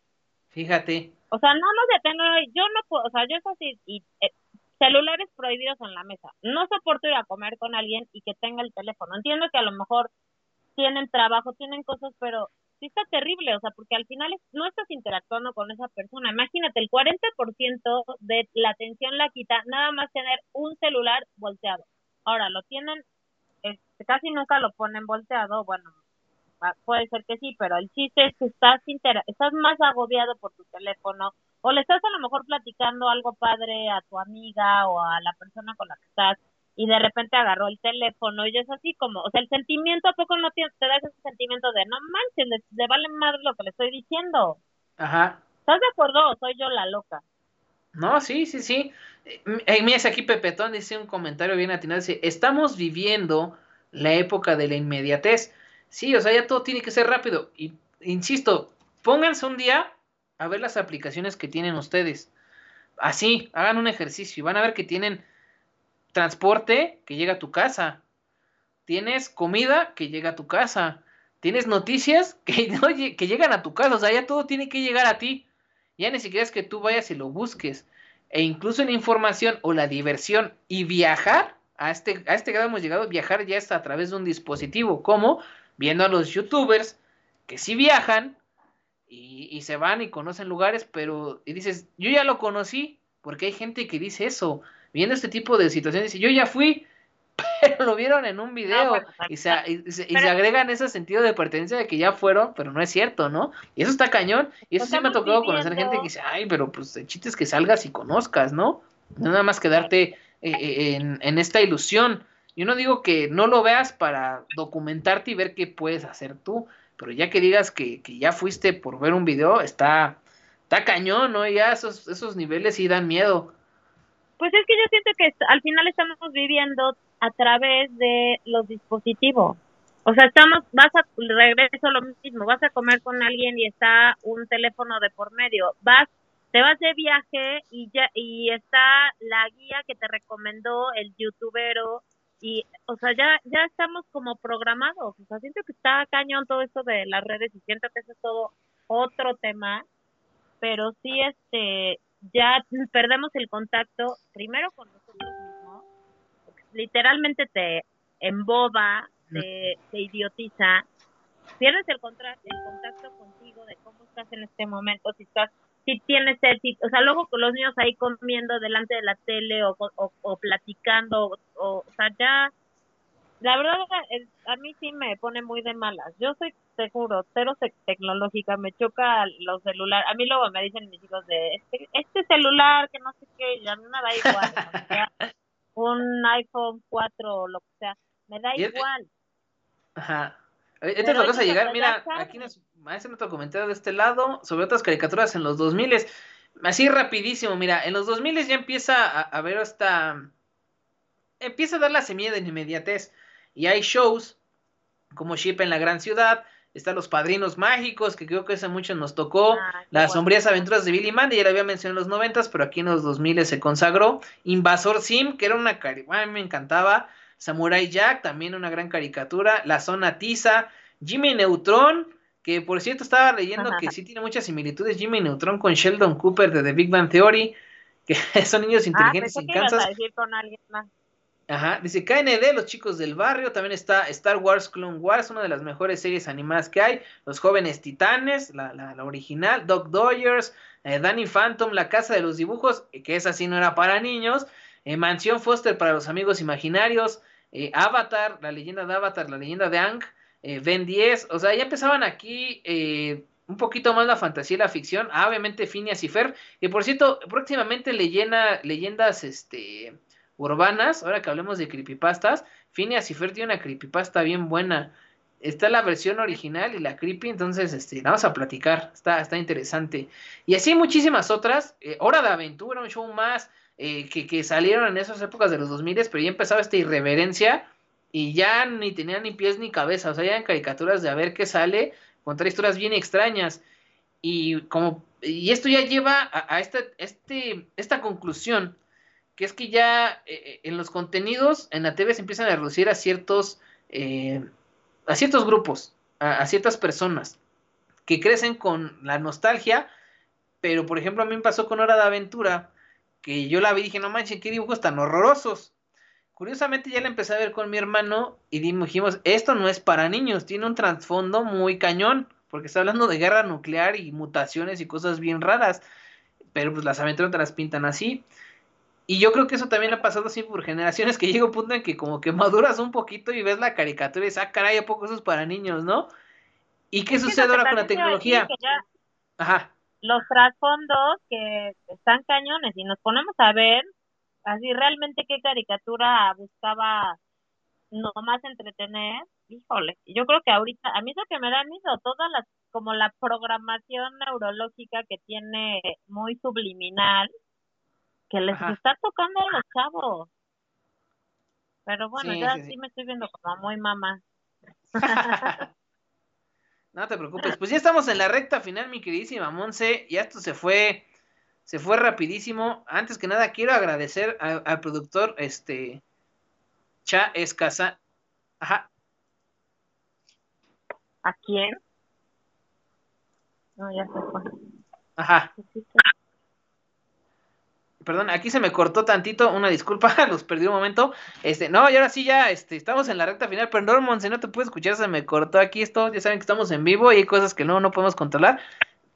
Fíjate. O sea, no nos detengo, yo no puedo, o sea, yo es así, y eh, celulares prohibidos en la mesa. No soporto ir a comer con alguien y que tenga el teléfono. Entiendo que a lo mejor tienen trabajo, tienen cosas, pero sí está terrible, o sea, porque al final no estás interactuando con esa persona. Imagínate, el 40% de la atención la quita nada más tener un celular volteado. Ahora, lo tienen, este, casi nunca lo ponen volteado, bueno, puede ser que sí, pero el chiste es que estás, estás más agobiado por tu teléfono o le estás a lo mejor platicando algo padre a tu amiga o a la persona con la que estás y de repente agarró el teléfono y es así como, o sea, el sentimiento, ¿a poco no te, te da ese sentimiento de no manches, le, vale más lo que le estoy diciendo? Ajá. ¿Estás de acuerdo o soy yo la loca? No, sí, sí, sí. Eh, mira, aquí Pepetón dice un comentario bien atinado, dice, estamos viviendo la época de la inmediatez. Sí, o sea, ya todo tiene que ser rápido. Y insisto, pónganse un día a ver las aplicaciones que tienen ustedes. Así, hagan un ejercicio y van a ver que tienen transporte que llega a tu casa. Tienes comida que llega a tu casa. Tienes noticias *laughs* que, llegan a tu casa. O sea, ya todo tiene que llegar a ti. Ya ni siquiera es que tú vayas y lo busques. E incluso la información o la diversión y viajar, a este, a este grado hemos llegado, viajar ya está a través de un dispositivo, como viendo a los youtubers que sí viajan y, y se van y conocen lugares, pero y dices, yo ya lo conocí, porque hay gente que dice eso, viendo este tipo de situaciones, y yo ya fui, *laughs* pero lo vieron en un video y, se, y, se, agregan ese sentido de pertenencia de que ya fueron, pero no es cierto, ¿no? Y eso está cañón, y eso sí me ha tocado conocer gente que dice, ay, pero pues el chiste es que salgas y conozcas, ¿no? No nada más quedarte eh, eh, en, en esta ilusión. Yo no digo que no lo veas para documentarte y ver qué puedes hacer tú, pero ya que digas que, que ya fuiste por ver un video, está, está cañón, ¿no? Ya esos, esos niveles sí dan miedo. Pues es que yo siento que al final estamos viviendo a través de los dispositivos. O sea, estamos, vas a, regreso lo mismo, vas a comer con alguien y está un teléfono de por medio, vas, te vas de viaje y ya, y está la guía que te recomendó el youtubero y, o sea, ya, ya estamos como programados, o sea, siento que está cañón todo esto de las redes y siento que eso es todo otro tema, pero sí, este, ya *laughs* perdemos el contacto primero con nosotros mismos, literalmente te emboba, te, te idiotiza, pierdes el, el contacto contigo de cómo estás en este momento, si estás, si tienes sed, o sea, luego con los niños ahí comiendo delante de la tele o, o, o platicando, o, o sea, ya la verdad, a mí sí me pone muy de malas. Yo soy seguro, cero tecnológica, me choca los celulares. A mí luego me dicen mis hijos de este, este celular que no sé qué, ya a mí me da igual. un iPhone 4 o lo que sea, me da igual. Ajá. Esta es la cosa llegar, mira, aquí nos hacen otro comentario de este lado sobre otras caricaturas en los 2000 Así rapidísimo, mira, en los 2000 ya empieza a, a ver hasta empieza a dar la semilla de inmediatez. Y hay shows como Ship en la Gran Ciudad, están los Padrinos Mágicos, que creo que ese mucho nos tocó, ah, las sombrías aventuras de Billy Mandy, ya lo había mencionado en los noventas, pero aquí en los 2000 se consagró, Invasor Sim, que era una caricatura, me encantaba, Samurai Jack, también una gran caricatura, La Zona Tiza, Jimmy Neutron, que por cierto estaba leyendo que sí tiene muchas similitudes Jimmy Neutron con Sheldon Cooper de The Big Bang Theory, que *laughs* son niños ah, inteligentes y Kansas. con alguien más. Ajá, dice KND, los chicos del barrio, también está Star Wars Clone Wars, una de las mejores series animadas que hay, Los jóvenes titanes, la, la, original, Doc Dodgers, eh, Danny Phantom, La casa de los dibujos, que esa sí no era para niños, eh, Mansión Foster para los amigos imaginarios, Avatar, la leyenda de Avatar, la leyenda de Ang, Ben 10, o sea, ya empezaban aquí un poquito más la fantasía y la ficción, ah, obviamente Phineas y Fer, y por cierto, próximamente leyenda, leyendas, este urbanas, ahora que hablemos de creepypastas, Phineas y Fer tiene una creepypasta bien buena. Está la versión original y la creepy, entonces este, vamos a platicar, está, está interesante. Y así muchísimas otras, eh, Hora de Aventura, un show más, eh, que, salieron en esas épocas de los 2000, pero ya empezaba esta irreverencia y ya ni tenían ni pies ni cabeza, o sea, en caricaturas de a ver qué sale, contar historias bien extrañas. Y como y esto ya lleva a, a esta, este, esta conclusión que es que ya eh, eh, en los contenidos en la TV se empiezan a reducir a ciertos, a ciertos grupos, a, ciertas personas que crecen con la nostalgia, pero por ejemplo a mí me pasó con Hora de Aventura, que yo la vi y dije, no manches, qué dibujos tan horrorosos. Curiosamente ya la empecé a ver con mi hermano y dijimos, esto no es para niños, tiene un trasfondo muy cañón, porque está hablando de guerra nuclear y mutaciones y cosas bien raras, pero pues las aventuras te las pintan así. Y yo creo que eso también ha pasado así por generaciones, que *laughs* llega un punto en que como que maduras un poquito y ves la caricatura y dices, ah, caray, ¿a poco eso es para niños, no? ¿Y qué sucede ahora con la tecnología? Ajá. Los trasfondos que están cañones y nos ponemos a ver así realmente qué caricatura buscaba nomás entretener, híjole, yo creo que ahorita, a mí es lo que me da miedo, todas las, como la programación neurológica que tiene muy subliminal, que les está tocando a los chavos. Pero bueno, ya sí. me estoy viendo como muy mamá. *laughs* no te preocupes, pues ya estamos en la recta final, mi queridísima Monse, y esto se fue, se fue rapidísimo. Antes que nada, quiero agradecer al productor, este, Cha Escasa. Ajá. ¿A quién? No, ya se fue. Ajá. Perdón, aquí se me cortó tantito, una disculpa, *laughs* los perdí un momento. Este, no, y ahora sí ya, este, estamos en la recta final. Perdón, si no te puedo escuchar, se me cortó aquí esto. Ya saben que estamos en vivo y hay cosas que no, no podemos controlar.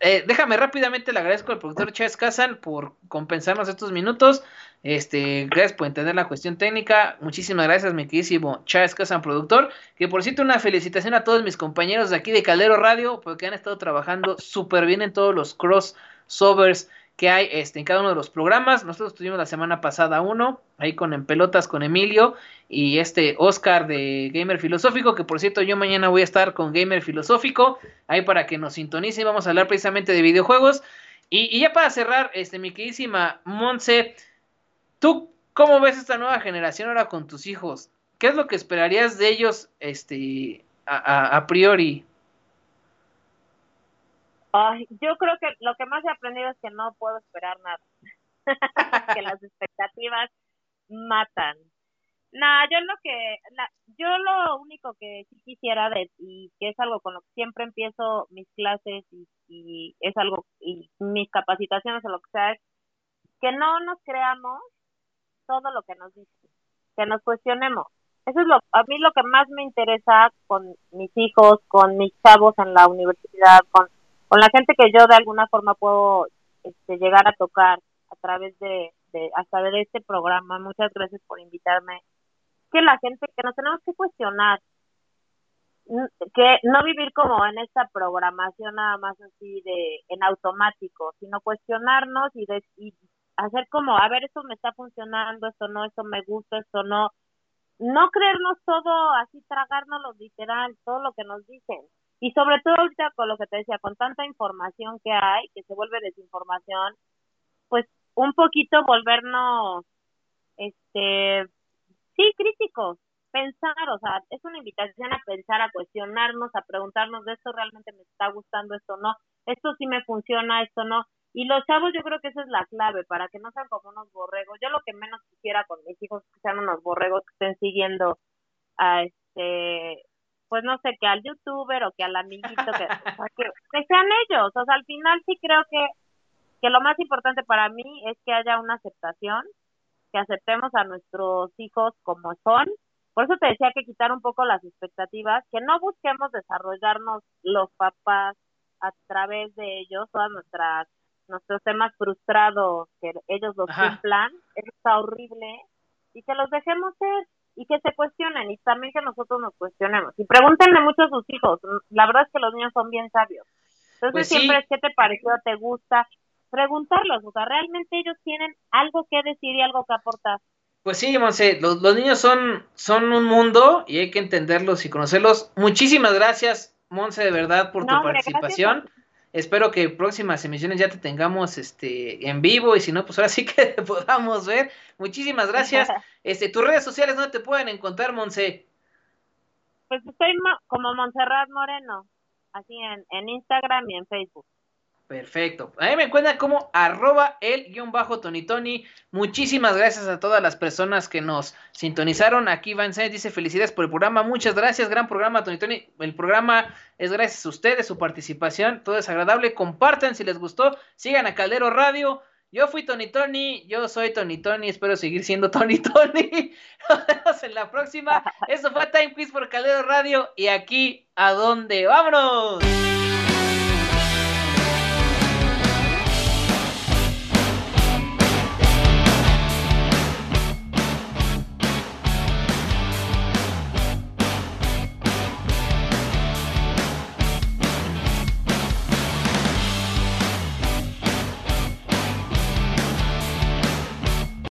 Eh, déjame rápidamente, le agradezco al productor Chávez Kazan por compensarnos estos minutos. Este, gracias por entender la cuestión técnica. Muchísimas gracias, mi queridísimo Chávez Kazan, productor. Que por cierto, una felicitación a todos mis compañeros de aquí de Caldero Radio, porque han estado trabajando súper bien en todos los crossovers que hay este, en cada uno de los programas. Nosotros tuvimos la semana pasada uno, ahí con En Pelotas con Emilio y este Oscar de Gamer Filosófico, que por cierto yo mañana voy a estar con Gamer Filosófico, ahí para que nos sintonicen, vamos a hablar precisamente de videojuegos. Y, ya para cerrar, este, mi queridísima Monse, ¿tú cómo ves esta nueva generación ahora con tus hijos? ¿Qué es lo que esperarías de ellos este, a priori? Yo creo que lo que más he aprendido es que no puedo esperar nada. *laughs* que las expectativas matan. Nada, yo lo que, yo lo único que sí quisiera de, y que es algo con lo que siempre empiezo mis clases y, y es algo, y mis capacitaciones o lo que sea, es que no nos creamos todo lo que nos dicen, que nos cuestionemos. Eso es lo, a mí lo que más me interesa con mis hijos, con mis chavos en la universidad, con con la gente que yo de alguna forma puedo este, llegar a tocar a través de, de de este programa. Muchas gracias por invitarme. Que la gente que nos tenemos que cuestionar, que no vivir como en esta programación nada más así de en automático, sino cuestionarnos y, y hacer como, a ver, esto me está funcionando, esto no, esto me gusta, esto no. No creernos todo así, tragárnoslo literal, todo lo que nos dicen y sobre todo ahorita con lo que te decía, con tanta información que hay, que se vuelve desinformación, pues un poquito volvernos, este, sí, críticos, pensar, o sea, es una invitación a pensar, a cuestionarnos, a preguntarnos de esto realmente me está gustando, esto no, esto sí me funciona, esto no. Y los chavos yo creo que esa es la clave, para que no sean como unos borregos. Yo lo que menos quisiera con mis hijos es que sean unos borregos que estén siguiendo a este pues no sé, que al youtuber o que al amiguito, que, que, sean ellos. O sea, al final sí creo que, que lo más importante para mí es que haya una aceptación, que aceptemos a nuestros hijos como son. Por eso te decía que quitar un poco las expectativas, que no busquemos desarrollarnos los papás a través de ellos, todas nuestras nuestros temas frustrados, que ellos los cumplan, eso está horrible, y que los dejemos ser y que se cuestionen y también que nosotros nos cuestionemos. Y pregúntenle mucho a sus hijos, la verdad es que los niños son bien sabios. Entonces pues siempre es qué te pareció, te gusta, preguntarlos, o sea, realmente ellos tienen algo que decir y algo que aportar. Pues sí, Monse, los, los niños son, son un mundo y hay que entenderlos y conocerlos. Muchísimas gracias, Monse, de verdad, por tu participación. Espero que próximas emisiones ya te tengamos este en vivo y si no, pues ahora sí que te *laughs* podamos ver. Muchísimas gracias. *laughs* Este, tus redes sociales, ¿dónde te pueden encontrar, Monse? Pues estoy como Montserrat Moreno, así en, en Instagram y en Facebook. Perfecto. Ahí me encuentran como arroba el guion bajo Tony Tony. Muchísimas gracias a todas las personas que nos sintonizaron. Aquí Van dice felicidades por el programa. Muchas gracias, gran programa Tony Tony. El programa es gracias a ustedes, su participación. Todo es agradable. Compartan si les gustó. Sigan a Caldero Radio. Yo fui Tony Tony, yo soy Tony Tony, espero seguir siendo *laughs* Tony Tony. Nos vemos en la próxima. Eso fue Time Quiz por Caldero Radio y aquí, ¿a dónde? ¡Vámonos!